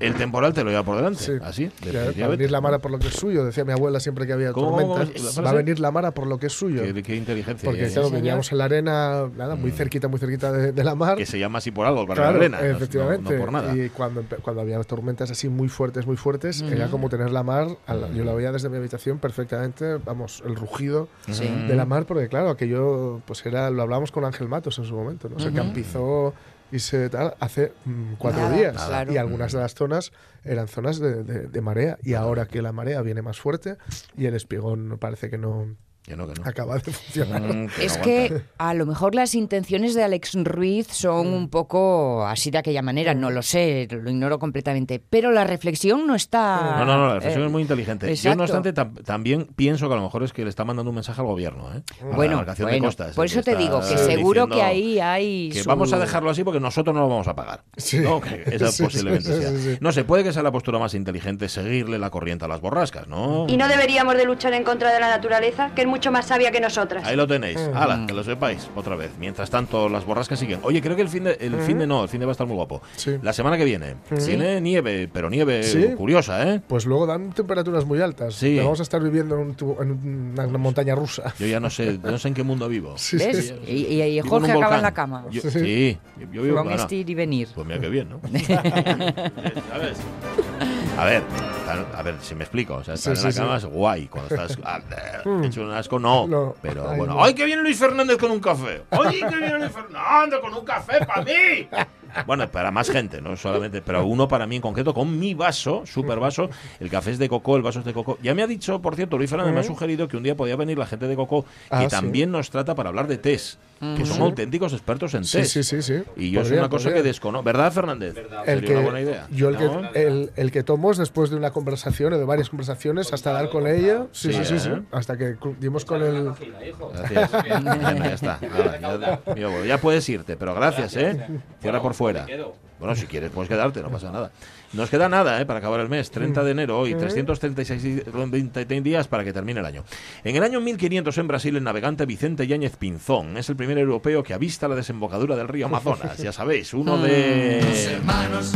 el temporal te lo lleva por delante. Así, Ya, va a venir la mara por lo que es suyo, decía mi abuela siempre que había ¿Cómo, cómo, tormentas. Va a venir la mara por lo que es suyo. Qué, qué inteligencia. Porque hay, claro, ¿eh? vivíamos en la arena, nada, muy cerquita, muy cerquita de, de la mar. Que se llama así por algo, para Claro, la arena. no- efectivamente. No, por nada. Y cuando, cuando había tormentas así muy fuertes, muy fuertes, Ujú. era como tener la mar. la- yo la veía desde mi habitación perfectamente, vamos, el rugido Sí. de la mar, porque claro, aquello, pues era, lo hablábamos con Ángel Matos en su momento, ¿no? Se Ujú. campizó y se tal hace mm, cuatro Nada, días. Y algunas de las zonas eran zonas de, de- de marea. Y ahora que la marea viene más fuerte y el espigón parece que no, Que no, que no. acaba de funcionar. Mm, que Es no que a lo mejor las intenciones de Alex Ruiz son un poco así de aquella manera, no lo sé, lo ignoro completamente, pero la reflexión no está... No, no, no, la reflexión eh, es muy inteligente. Yo, no obstante, tam- también pienso que a lo mejor es que le está mandando un mensaje al gobierno, ¿eh? A la Bueno, de costas, por eso te digo que seguro que ahí hay Que su- vamos a dejarlo así porque nosotros no lo vamos a pagar. ¿no? Que esa Sí, posiblemente sí, sea. sí, sí. No sé, puede que sea la postura más inteligente seguirle la corriente a las borrascas, ¿no? Y no deberíamos de luchar en contra de la naturaleza, que es mucho más sabia que nosotras. Ahí lo tenéis. Hala, que lo sepáis otra vez. Mientras tanto, las borrascas siguen. Oye, creo que el fin de, el fin de no, el fin de va a estar muy guapo. La semana que viene Sí. viene nieve, pero nieve Sí. curiosa, ¿eh? Pues luego dan temperaturas muy altas. Sí. Vamos a estar viviendo en, un tubo- en una, montaña rusa. Yo ya no sé, no sé en qué mundo vivo. Sí, ¿Ves? sí. Y, y- y Vivo en Jorge acaba en la cama. Yo- sí, yo vivo Con bueno, este ir y venir. Pues mira qué bien, ¿no? ¿Sabes? A ver, a ver, si me explico. O sea, estar Sí, en la cama sí. es guay. Cuando estás ah, eh, Hmm. hecho un asco, no. No. Pero Ay, bueno. no. ¡Ay, que viene Luis Fernández con un café! ¡Ay, que viene Luis Fernández con un café para mí! Bueno, para más gente, no solamente, pero uno para mí en concreto, con mi vaso, super vaso. El café es de coco, el vaso es de coco. Ya me ha dicho, por cierto, Luis Fernández me ha sugerido que un día podía venir la gente de coco, que Ah, sí. también nos trata para hablar de tés. Que son Sí. auténticos expertos en Sí, tés. sí, sí, sí. Y yo es una cosa que desconozco. ¿Verdad, Fernández? El Sería que, una buena idea. yo el ¿no? que, el, el que tomo es después de una conversación o de varias conversaciones hasta dar con ella. Sí, sí, Sí, sí, sí. ¿eh? Hasta que dimos con el. Gracias. Ya está. Nada, ya, ya puedes irte, pero gracias, ¿eh? Cierra por fuera. Bueno, si quieres, puedes quedarte, no pasa nada. Nos queda nada, ¿eh? Para acabar el mes, 30 de enero hoy, 336 di- 23 días para que termine el año. En el año 1500 en Brasil, el navegante Vicente Yáñez Pinzón es el primer europeo que avista la desembocadura del río Amazonas. Ya sabéis, uno Los de... hermanos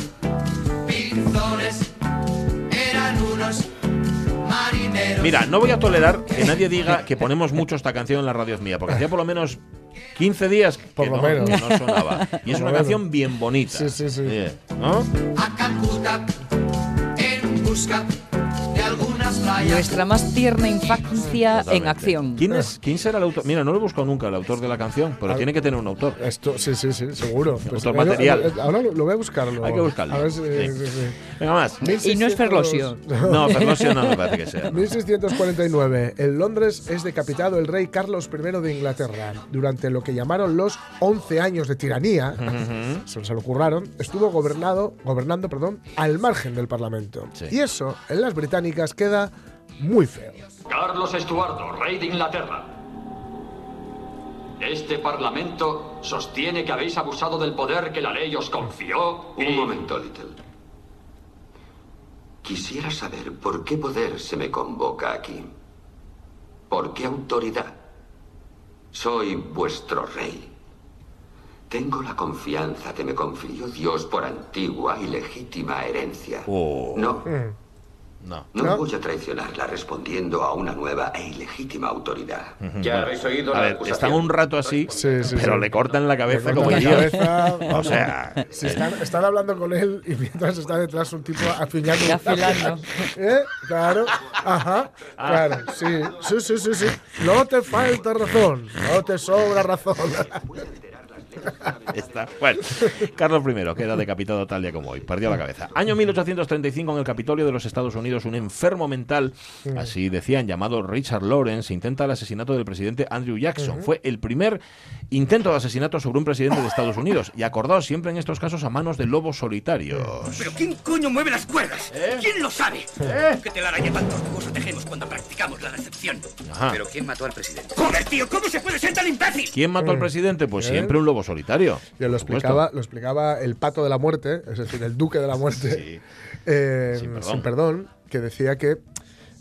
Mira, no voy a tolerar que nadie diga que ponemos mucho esta canción en la radio mía, porque hacía por lo menos 15 días que, Por lo no, menos. que no sonaba. Y es Por una canción bien bonita. Sí, sí, sí. Eh, ¿no? A Calcuta en busca. Nuestra más tierna infancia en acción. ¿Quién, es, ¿Quién será el autor? Mira, no lo he buscado nunca, el autor de la canción, pero Ah. tiene que tener un autor. Esto, sí, sí, sí, seguro. Autor eh, material. eh, Ahora lo, lo voy a buscarlo. Hay que buscarlo. A ver si- Sí. sí, sí. Venga, más. Y no es Ferlosio. No, Ferlosio no me parece que sea. ¿no? 1649. En Londres es decapitado el rey Carlos I de Inglaterra. Durante lo que llamaron los 11 años de tiranía, se se lo curraron, estuvo gobernado, gobernando perdón, al margen del Parlamento. Y eso, en las británicas, queda muy feo. Carlos Estuardo, rey de Inglaterra. Este parlamento sostiene que habéis abusado del poder que la ley os confió. Un momento, Little. Quisiera saber por qué poder se me convoca aquí. ¿Por qué autoridad? Soy vuestro rey. Tengo la confianza que me confirió Dios por antigua y legítima herencia. Oh. No, No. no, voy a traicionarla respondiendo a una nueva e ilegítima autoridad. Ya habéis oído A la ver, están un rato así, Sí, sí, pero sí. le cortan la cabeza Le como cortan la cabeza, O sea, Si están, están hablando con él y mientras está detrás un tipo afiñando. Y afilando. ¿Eh? Claro. Ajá. Claro. Sí. Sí, sí, sí, sí. No te falta razón. No te sobra razón. Está. Bueno, Carlos I queda decapitado tal día como hoy. Perdió la cabeza. Año 1835 en el Capitolio de los Estados Unidos, un enfermo mental, así decían, llamado Richard Lawrence, intenta el asesinato del presidente Andrew Jackson. Fue el primer intento de asesinato sobre un presidente de Estados Unidos. Y acordaos siempre en estos casos a manos de lobos solitarios. ¿Pero quién coño mueve las cuerdas? ¿Quién lo sabe? ¿Qué telaraña tan tortuosa tejemos cuando practicamos la decepción? Ajá. ¿Pero quién mató al presidente? ¡Joder, tío! ¿Cómo se puede ser tan imbécil? ¿Quién mató al Mm. presidente? Pues ¿Eh? siempre un lobo solitario. Ya lo explicaba, lo explicaba el pato de la muerte, es decir, el duque de la muerte, eh, Sin perdón. que decía que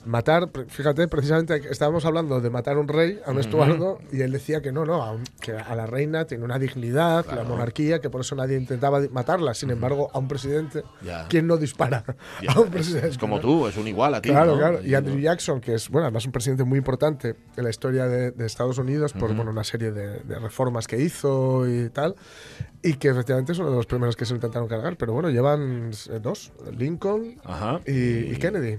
matar, fíjate, precisamente estábamos hablando de matar a un rey, a un. Estuardo, y él decía que no, no, a un- que a la reina tiene una dignidad, la monarquía, que por eso nadie intentaba matarla. Sin embargo, a un presidente, Ya. ¿quién no dispara Ya, a un es- presidente? es como tú, es un igual a ti. Claro, ¿no? claro. Y Andrew Jackson, que es, bueno, además un presidente muy importante en la historia de, de Estados Unidos por bueno, una serie de, de reformas que hizo y tal, y que efectivamente es uno de los primeros que se intentaron cargar, pero bueno, llevan dos, Lincoln Ajá. y, y Kennedy.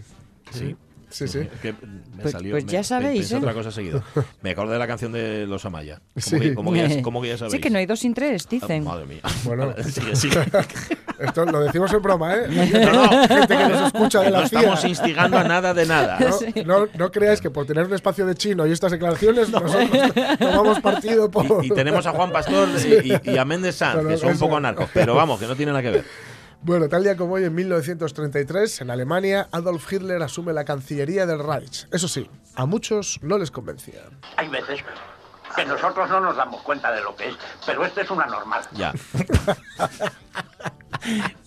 Sí. Sí, sí. Que me Pues- salió- pues me- ya sabéis, ¿eh? otra cosa seguido. Me acordé de la canción de Los Amaya. Como, Sí. que, como que ya, como que ya sabéis. Sí, que no hay dos sin tres, dicen. Ah, madre mía. Bueno, sigue, sigue. esto lo decimos en broma, ¿eh? No, no. Gente que nos escucha de la No CIA. estamos instigando a nada de nada. No, no, no creáis que por tener un espacio de chino y estas declaraciones nosotros tomamos partido por... Y, y tenemos a Juan Pastor y, y- y a Méndez Sanz, No, no, que son un poco narcos. Pero vamos, que no tiene nada que ver. Bueno, tal día como hoy, en 1933, en Alemania, Adolf Hitler asume la Cancillería del Reich. Eso sí, a muchos no les convencía. Hay veces que nosotros no nos damos cuenta de lo que es, pero este es una normal. Ya.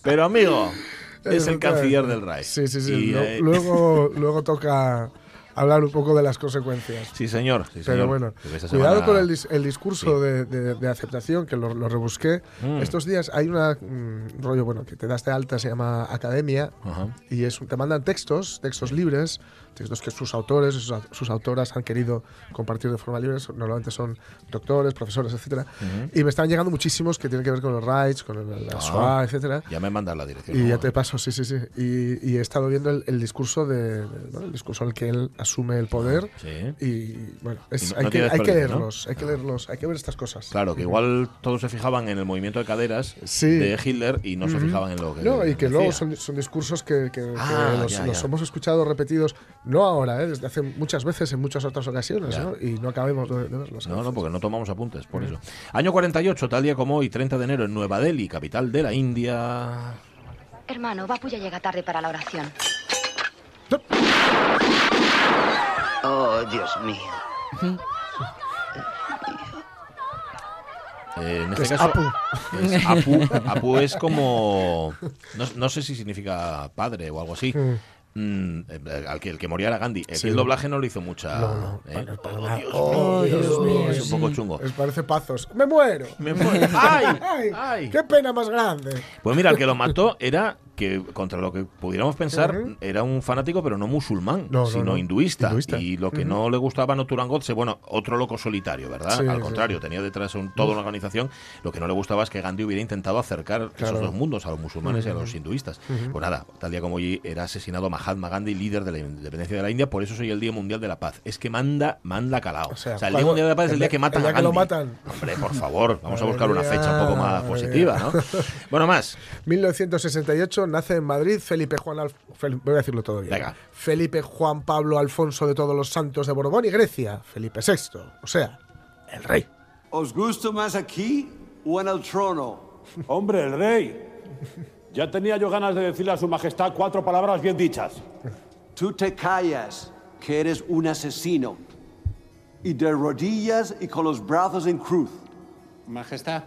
Pero amigo, es el canciller del Reich. Sí, sí, sí. Y, eh, luego, luego toca hablar un poco de las consecuencias. Sí, señor. Sí, Pero señor. bueno, Porque esta cuidado semana- con el, dis- el discurso de, de- de aceptación, que lo, lo rebusqué. Mm. Estos días hay una, un rollo, bueno, que te das de alta, se llama Academia, Ajá. y es, te mandan textos, textos libres, textos que sus autores, sus, sus autoras han querido compartir de forma libre, normalmente son doctores, profesores, etcétera, Ujú. y me están llegando muchísimos que tienen que ver con los rights, con el- la Ah. SOA, etcétera. Ya me mandas la dirección. Y ya te paso, sí, sí, sí. Y, y he estado viendo el, el discurso de, ¿no? el discurso en el que él asume el poder. Sí. Y bueno, es- Y hay, que, hay que leerlos, hay que leerlos, hay que ver estas cosas. Claro, que igual todos se fijaban en el movimiento de caderas Sí. de Hitler y no se fijaban en lo que. No, y que luego son, son discursos que, que- que Ah, los, ya, los ya. hemos escuchado repetidos, no ahora, ¿eh? desde hace muchas veces, en muchas otras ocasiones. ¿no? y no acabemos de, de verlos. No, no, porque no tomamos apuntes, por eso. Año 48, tal día como hoy, 30 de enero, en Nueva Delhi, capital de la India. Hermano, Bapu ya llega tarde para la oración. Oh, Dios mío. Eh, en este es caso, Apu. es Apu. Apu es como. No, no sé si significa padre o algo así. Mm, eh, al que el que moría era Gandhi. Sí. el doblaje no le hizo mucha. No, no, ¿eh? para Oh, nada. Dios Oh, mío, Dios mío, Es un poco chungo. Les parece pazos. ¡Me muero! Me muero. ¡Ay! ¡Ay! ¡Qué pena más grande! Pues mira, el que lo mató era que, contra lo que pudiéramos pensar, era un fanático, pero no musulmán, No, no, sino no. hinduista. Hinduista. Y lo que no le gustaba a Noturan Godse, bueno, otro loco solitario, ¿verdad? Sí, Al contrario, sí. tenía detrás un- toda una organización. Lo que no le gustaba es que Gandhi hubiera intentado acercar esos dos mundos, a los musulmanes y a los hinduistas. Pues nada, tal día como hoy era asesinado Mahatma Gandhi, líder de la independencia de la India, por eso soy el Día Mundial de la Paz. Es que manda, manda calado. O sea, el Día Mundial de la Paz es el día que matan el día a que lo Gandhi. matan. Hombre, por favor, vamos a buscar una fecha un poco más positiva. ¿no? Bueno, más. 1968 nace en Madrid Felipe Juan Alf- voy a decirlo todo bien. Venga. Felipe Juan Pablo Alfonso de todos los santos de Borbón y Grecia, Felipe VI, o sea, el rey. ¿Os gusta más aquí o en el trono? Hombre, el rey. Ya tenía yo ganas de decirle a su majestad cuatro palabras bien dichas. Tú te callas, que eres un asesino. Y de rodillas y con los brazos en cruz. Majestad,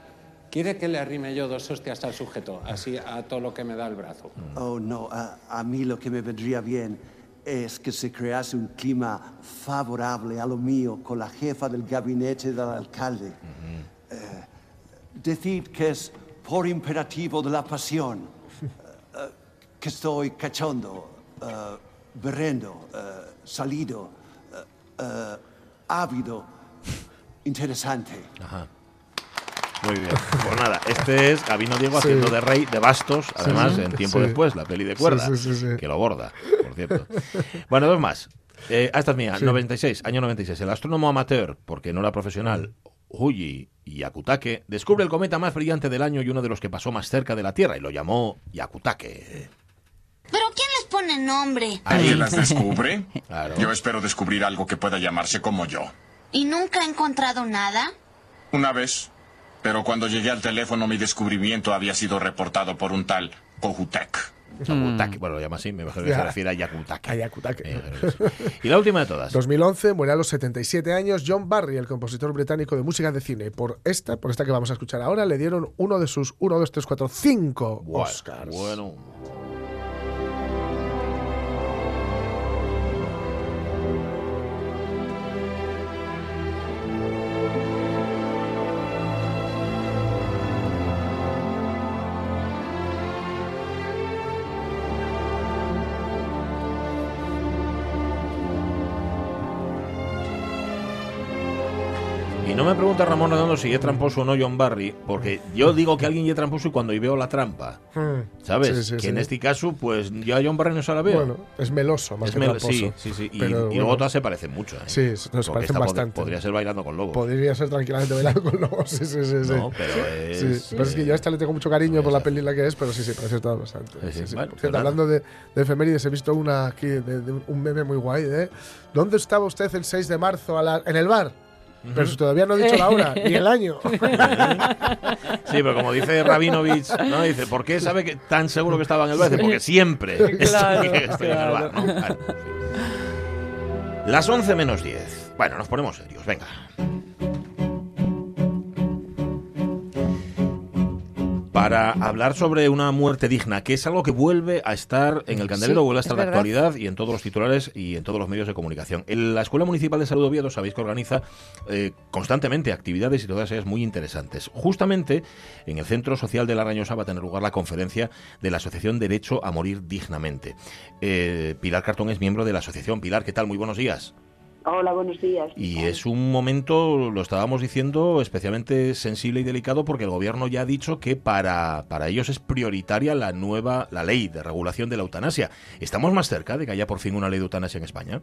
¿quiere que le arrime yo dos hostias al sujeto? Así a todo lo que me da el brazo. Oh, no, a, a mí lo que me vendría bien es que se crease un clima favorable a lo mío con la jefa del gabinete del alcalde. Eh, decid que es por imperativo de la pasión eh, eh, que estoy cachondo, eh, berrendo, eh, salido, eh, eh, ávido, interesante. Ajá. Muy bien. Pues nada, este es Gabino Diego Sí. haciendo de rey de bastos, además, sí. en tiempo Sí. después, la peli de cuerda, sí, sí, sí. que lo borda, por cierto. Bueno, dos más. Eh, ah, esta es mía, Sí. 96, año 96. El astrónomo amateur, porque no era profesional, Huyi Yakutake, descubre el cometa más brillante del año y uno de los que pasó más cerca de la Tierra, y lo llamó Yakutake. ¿Pero quién les pone nombre? ¿Alguien las descubre? Claro. Yo espero descubrir algo que pueda llamarse como yo. ¿Y nunca he encontrado nada? Una vez. Pero cuando llegué al teléfono mi descubrimiento había sido reportado por un tal Kohutek. Yakutake, bueno, lo llama así, me imagino que se refiere a Yakutake. A Yakutake. Eh, sí. y la última de todas. 2011 muere a los 77 años John Barry, el compositor británico de música de cine. Por esta, por esta que vamos a escuchar ahora, le dieron uno de sus 1, 2, 3, 4, 5 Bueno, Oscars. Bueno. Si es tramposo o no John Barry, porque yo digo que alguien es tramposo y cuando veo la trampa. Hmm. ¿Sabes? Sí, sí, que sí. en este caso, pues yo a John Barry no se la veo. Bueno, es meloso más Es que mel- tramposo. sí, sí, sí. Y, Pero, y luego todas se parecen mucho. ¿eh? Sí, nos parecen pod- bastante. Podría ser bailando con lobos. Podría ser tranquilamente bailando con lobos. Sí, sí, sí. sí. No, pero Sí, es- pero es que yo a esta le tengo mucho cariño por la peli en la que es, pero sí, sí, parece todo bastante. Sí, sí. Sí, sí. Bueno, Por pues cierto, nada. hablando de, de efemérides, he visto una aquí, de, de un meme muy guay de ¿Dónde estaba usted el 6 de marzo a la- en el bar? Pero si todavía no he dicho la hora ni el año. Sí, pero como dice Rabinovich, ¿no? Dice, ¿por qué sabe que tan seguro que estaba en el bar? Dice, porque siempre Claro, estoy, estoy en el bar. Las 11 menos 10. Bueno, nos ponemos serios, venga. Para hablar sobre una muerte digna, que es algo que vuelve a estar en el candelero, Sí, vuelve a estar es verdad. actualidad y en todos los titulares y en todos los medios de comunicación. En la Escuela Municipal de Salud de Oviedo sabéis que organiza eh, constantemente actividades y todas ellas muy interesantes. Justamente en el Centro Social de la Rañosa va a tener lugar la conferencia de la Asociación Derecho a Morir Dignamente. Eh, Pilar Cartón es miembro de la asociación. Pilar, ¿qué tal? Muy buenos días. Hola, buenos días. Y es un momento, lo estábamos diciendo, especialmente sensible y delicado porque el gobierno ya ha dicho que para, para ellos es prioritaria la nueva, la ley de regulación de la eutanasia. ¿Estamos más cerca de que haya por fin una ley de eutanasia en España?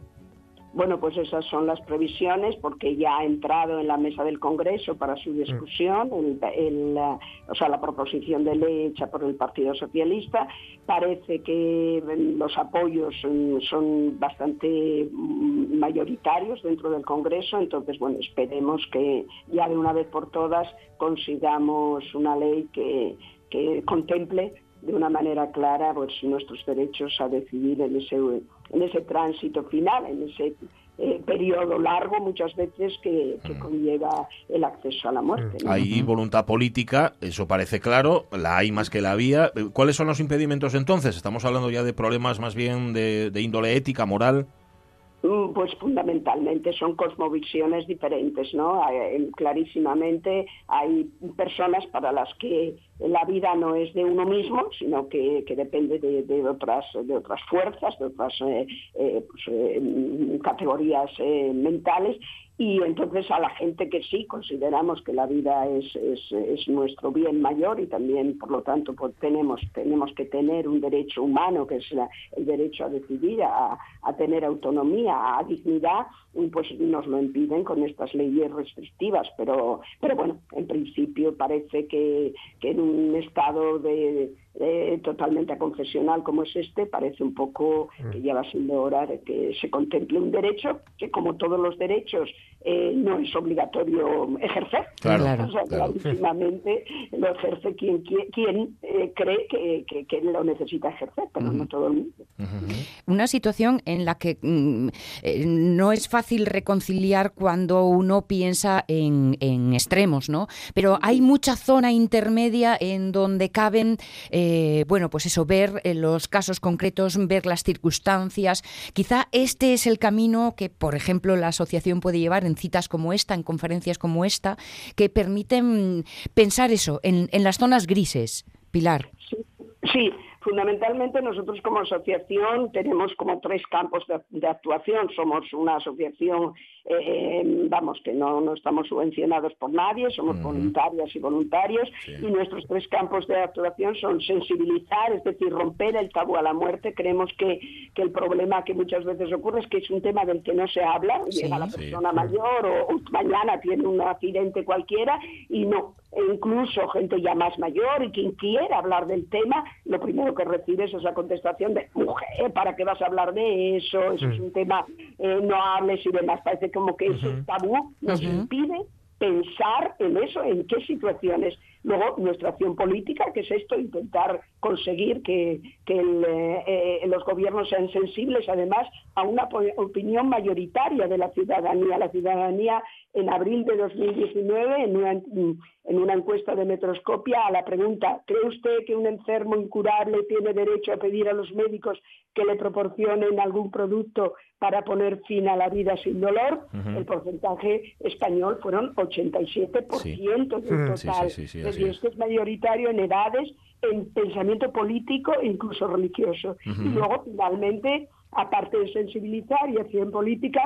Bueno, pues esas son las previsiones porque ya ha entrado en la mesa del Congreso para su discusión, el- el, eh, o sea, la proposición de ley hecha por el Partido Socialista. Parece que eh, los apoyos mm, son bastante mm, mayoritarios dentro del Congreso, entonces, bueno, esperemos que ya de una vez por todas consigamos una ley que, que contemple de una manera clara pues, nuestros derechos a decidir en ese, en ese tránsito final, en ese eh, periodo largo muchas veces que, que conlleva el acceso a la muerte. ¿no? Hay voluntad política, eso parece claro, la hay más que la había. Eh, ¿Cuáles son los impedimentos entonces? Estamos hablando ya de problemas más bien de, de índole ética, moral. Mm, Pues fundamentalmente son cosmovisiones diferentes, ¿no? Clarísimamente hay personas para las que la vida no es de uno mismo, sino que, depende de, otras de otras fuerzas, de otras eh, eh, pues, eh, mm, categorías mentales. Y entonces a la gente que sí consideramos que la vida es, es, es nuestro bien mayor y también, por lo tanto, pues tenemos, tenemos que tener un derecho humano, que es la- el derecho a decidir, a, a tener autonomía, a dignidad, pues nos lo impiden con estas leyes restrictivas. Pero, pero bueno, en principio parece que, que en un estado de, de- totalmente aconfesional como es este, parece un poco que ya va siendo hora de que se contemple un derecho que, como todos los derechos, eh, no es obligatorio ejercer. Claro, O sea, claro. clarísimamente lo ejerce quien, quien, quien, eh, cree que, que- que lo necesita ejercer, pero no todo el mundo. Una situación en la que mm, eh, no es fácil reconciliar cuando uno piensa en, en extremos, ¿no? Pero hay mucha zona intermedia en donde caben, eh, bueno, pues eso, ver eh, los casos concretos, ver las circunstancias. Quizá este es el camino que, por ejemplo, la asociación puede llevar en citas como esta, en conferencias como esta, que permiten pensar eso, en, en las zonas grises. Pilar. Sí, fundamentalmente nosotros como asociación tenemos como tres campos de, de actuación. Somos una asociación, eh, vamos, que no, no estamos subvencionados por nadie, somos voluntarias y voluntarios, y nuestros tres campos de actuación son sensibilizar, es decir, romper el tabú a la muerte. Creemos que, que el problema que muchas veces ocurre es que es un tema del que no se habla, Sí, llega la sí. persona mayor o, o mañana tiene un accidente cualquiera y no, e incluso gente ya más mayor y quien quiera hablar del tema, lo primero que recibe es esa contestación de mujer, ¿para qué vas a hablar de eso? Eso es un tema, eh, no hables y demás. Parece como que ese tabú nos impide pensar en eso, en qué situaciones. Luego, nuestra acción política, que es esto, intentar conseguir que, que el, eh, los gobiernos sean sensibles, además, a una opinión mayoritaria de la ciudadanía. La ciudadanía, en abril de 2019, en una, en una encuesta de Metroscopia, a la pregunta, ¿cree usted que un enfermo incurable tiene derecho a pedir a los médicos que le proporcionen algún producto para poner fin a la vida sin dolor? El porcentaje español fueron 87% del Sí, total. sí, sí, sí, es decir, es. esto es mayoritario en edades, en pensamiento político e incluso religioso. Y luego, finalmente, aparte de sensibilizar y acción política,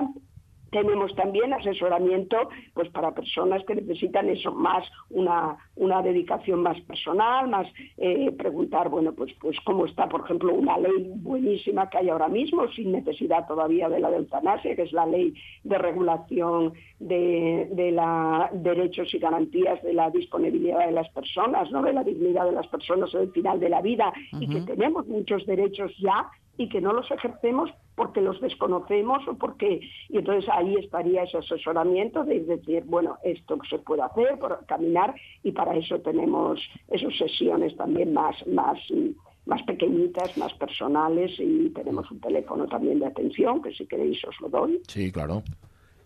tenemos también asesoramiento pues para personas que necesitan eso más una, una dedicación más personal más eh, preguntar bueno pues pues cómo está por ejemplo una ley buenísima que hay ahora mismo sin necesidad todavía de la de eutanasia que es la ley de regulación de, de la derechos y garantías de la disponibilidad de las personas no de la dignidad de las personas al final de la vida y que tenemos muchos derechos ya y que no los ejercemos porque los desconocemos o porque y entonces ahí estaría ese asesoramiento de decir bueno esto se puede hacer por caminar y para eso tenemos esas sesiones también más más más pequeñitas más personales y tenemos un teléfono también de atención que si queréis os lo doy Sí, claro.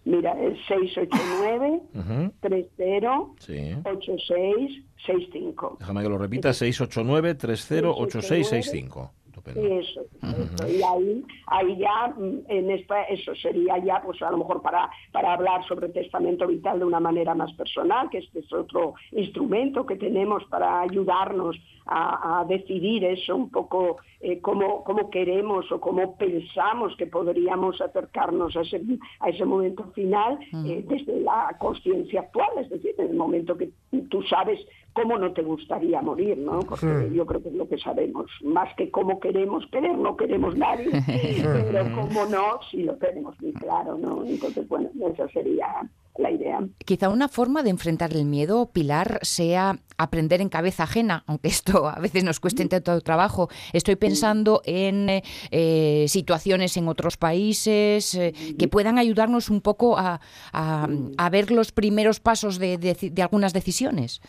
Mira, es 689 Ujú. 30 Sí. 8665. Déjame que lo repita, 689-308665. Eso, eso. y ahí, ahí ya, mm, en esta, eso sería ya, pues a lo mejor para, para hablar sobre testamento vital de una manera más personal, que este es otro instrumento que tenemos para ayudarnos a, a decidir eso un poco, eh, cómo, cómo queremos o cómo pensamos que podríamos acercarnos a ese, a ese momento final eh, desde la conciencia actual, es decir, en el momento que tú sabes cómo no te gustaría morir, ¿no? Porque Mm. yo creo que es lo que sabemos, más que cómo queremos querer, no queremos nadie, pero cómo no, sí lo tenemos muy claro, ¿no? Entonces, bueno, esa sería la idea. Quizá una forma de enfrentar el miedo, Pilar, sea aprender en cabeza ajena, aunque esto a veces nos cueste tanto trabajo. Estoy pensando en eh, eh, situaciones en otros países eh, que puedan ayudarnos un poco a, a- a ver los primeros pasos de, de- de algunas decisiones.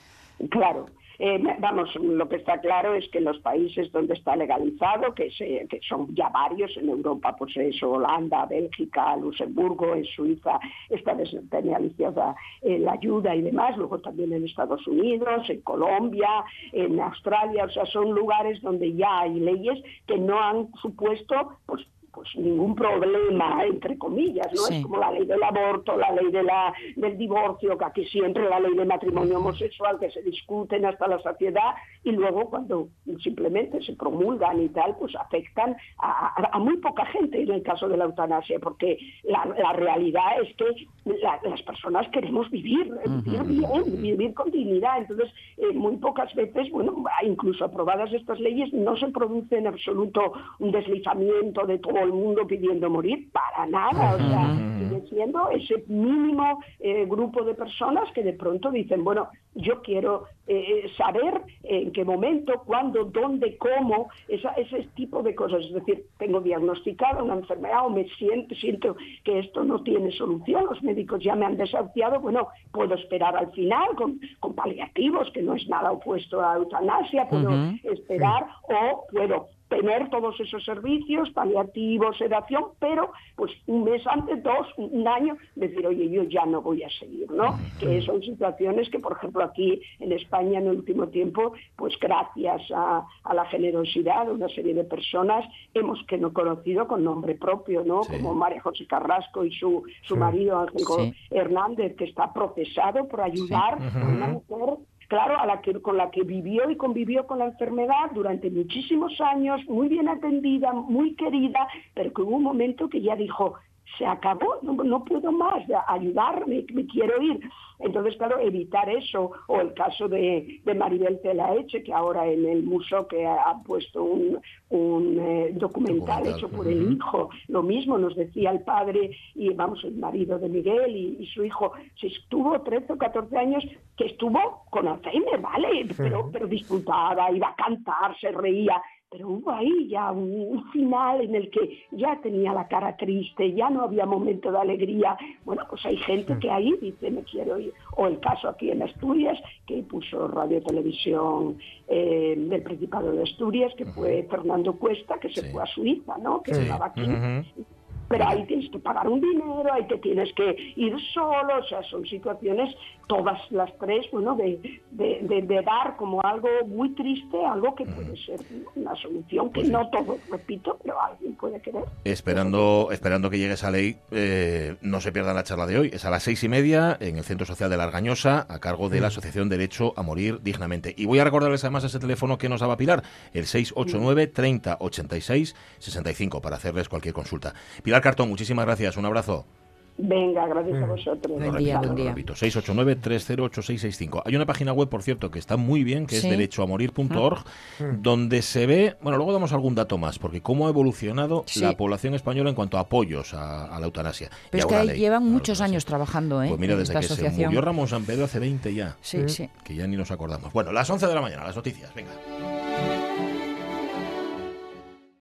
Claro. Eh, vamos, lo que está claro es que los países donde está legalizado, que, se- que son ya varios en Europa, pues eso, Holanda, Bélgica, Luxemburgo, en Suiza está despenalizada eh, la ayuda y demás, luego también en Estados Unidos, en Colombia, en Australia, o sea, son lugares donde ya hay leyes que no han supuesto, pues pues ningún problema entre comillas no Sí. es como la ley del aborto la ley de la del divorcio que aquí siempre la ley de matrimonio homosexual que se discuten hasta la saciedad y luego cuando simplemente se promulgan y tal pues afectan a, a- a muy poca gente en el caso de la eutanasia porque la, la realidad es que la- las personas queremos vivir vivir bien vivir con dignidad. Entonces eh, muy pocas veces bueno incluso aprobadas estas leyes no se produce en absoluto un deslizamiento de todo el mundo pidiendo morir para nada o sea sigue siendo ese mínimo eh, grupo de personas que de pronto dicen bueno yo quiero eh, saber en qué momento, cuándo, dónde, cómo, esa- ese tipo de cosas. Es decir, tengo diagnosticada una enfermedad o me siento, siento que esto no tiene solución, los médicos ya me han desahuciado, bueno, puedo esperar al final con, con paliativos, que no es nada opuesto a eutanasia, puedo esperar o puedo tener todos esos servicios, paliativos, sedación, pero pues un mes antes, dos, un año, decir, oye, yo ya no voy a seguir, ¿no? Que son situaciones que, por ejemplo, aquí en España en el último tiempo, pues gracias a, a la generosidad de una serie de personas, hemos que no conocido con nombre propio, ¿no? Como María José Carrasco y su, su Sí. marido Ángel Sí. Hernández, que está procesado por ayudar a una mujer claro, a la que, con la que vivió y convivió con la enfermedad durante muchísimos años, muy bien atendida, muy querida, pero que hubo un momento que ya dijo, se acabó, no, no puedo más, ayudarme, me quiero ir. Entonces, claro, evitar eso, o el caso de, de Maribel Celaeche, que ahora en el museo que ha, ha puesto un, un, eh, documental, Documental, hecho por el hijo, lo mismo nos decía el padre y vamos, el marido de Miguel y, y su hijo, si estuvo 13 o 14 años, que estuvo con Alzheimer, ¿vale? Pero, pero disfrutaba, iba a cantar, se reía, pero hubo ahí ya un, final en el que ya tenía la cara triste, ya no había momento de alegría. Bueno, pues hay gente que ahí dice, me quiero ir. O el caso aquí en Asturias, que puso Radio Televisión eh, del Principado de Asturias, que fue Fernando Cuesta, que se fue a Suiza, ¿no? Que Sí. estaba aquí. Pero ahí tienes que pagar un dinero, ahí te tienes que ir solo, o sea, son situaciones, todas las tres, bueno, de, de, de- de dar como algo muy triste, algo que puede ser una solución, que no todo, repito, pero alguien puede querer. Esperando, esperando que llegue esa ley, eh, no se pierdan la charla de hoy. Es a las seis y media en el Centro Social de la Argañosa, a cargo de la Asociación Derecho a Morir Dignamente. Y voy a recordarles además ese teléfono que nos daba Pilar, el 689 30 86 65, para hacerles cualquier consulta. Pilar Cartón, muchísimas gracias. Un abrazo. Venga, gracias a vosotros. Lo repito, lo repito, 689-308665. Hay una página web, por cierto, que está muy bien, que Sí. es derechoamorir.org, donde se ve, bueno, luego damos algún dato más, porque cómo ha evolucionado Sí. la población española en cuanto a apoyos a, a la eutanasia. Y Pero es a que ahí ley. llevan muchos años trabajando, ¿eh? Pues mira, desde que se asociación. murió Ramón San Pedro hace 20 ya. Sí, sí. Que ya ni nos acordamos. Bueno, las 11 de la mañana, las noticias, venga.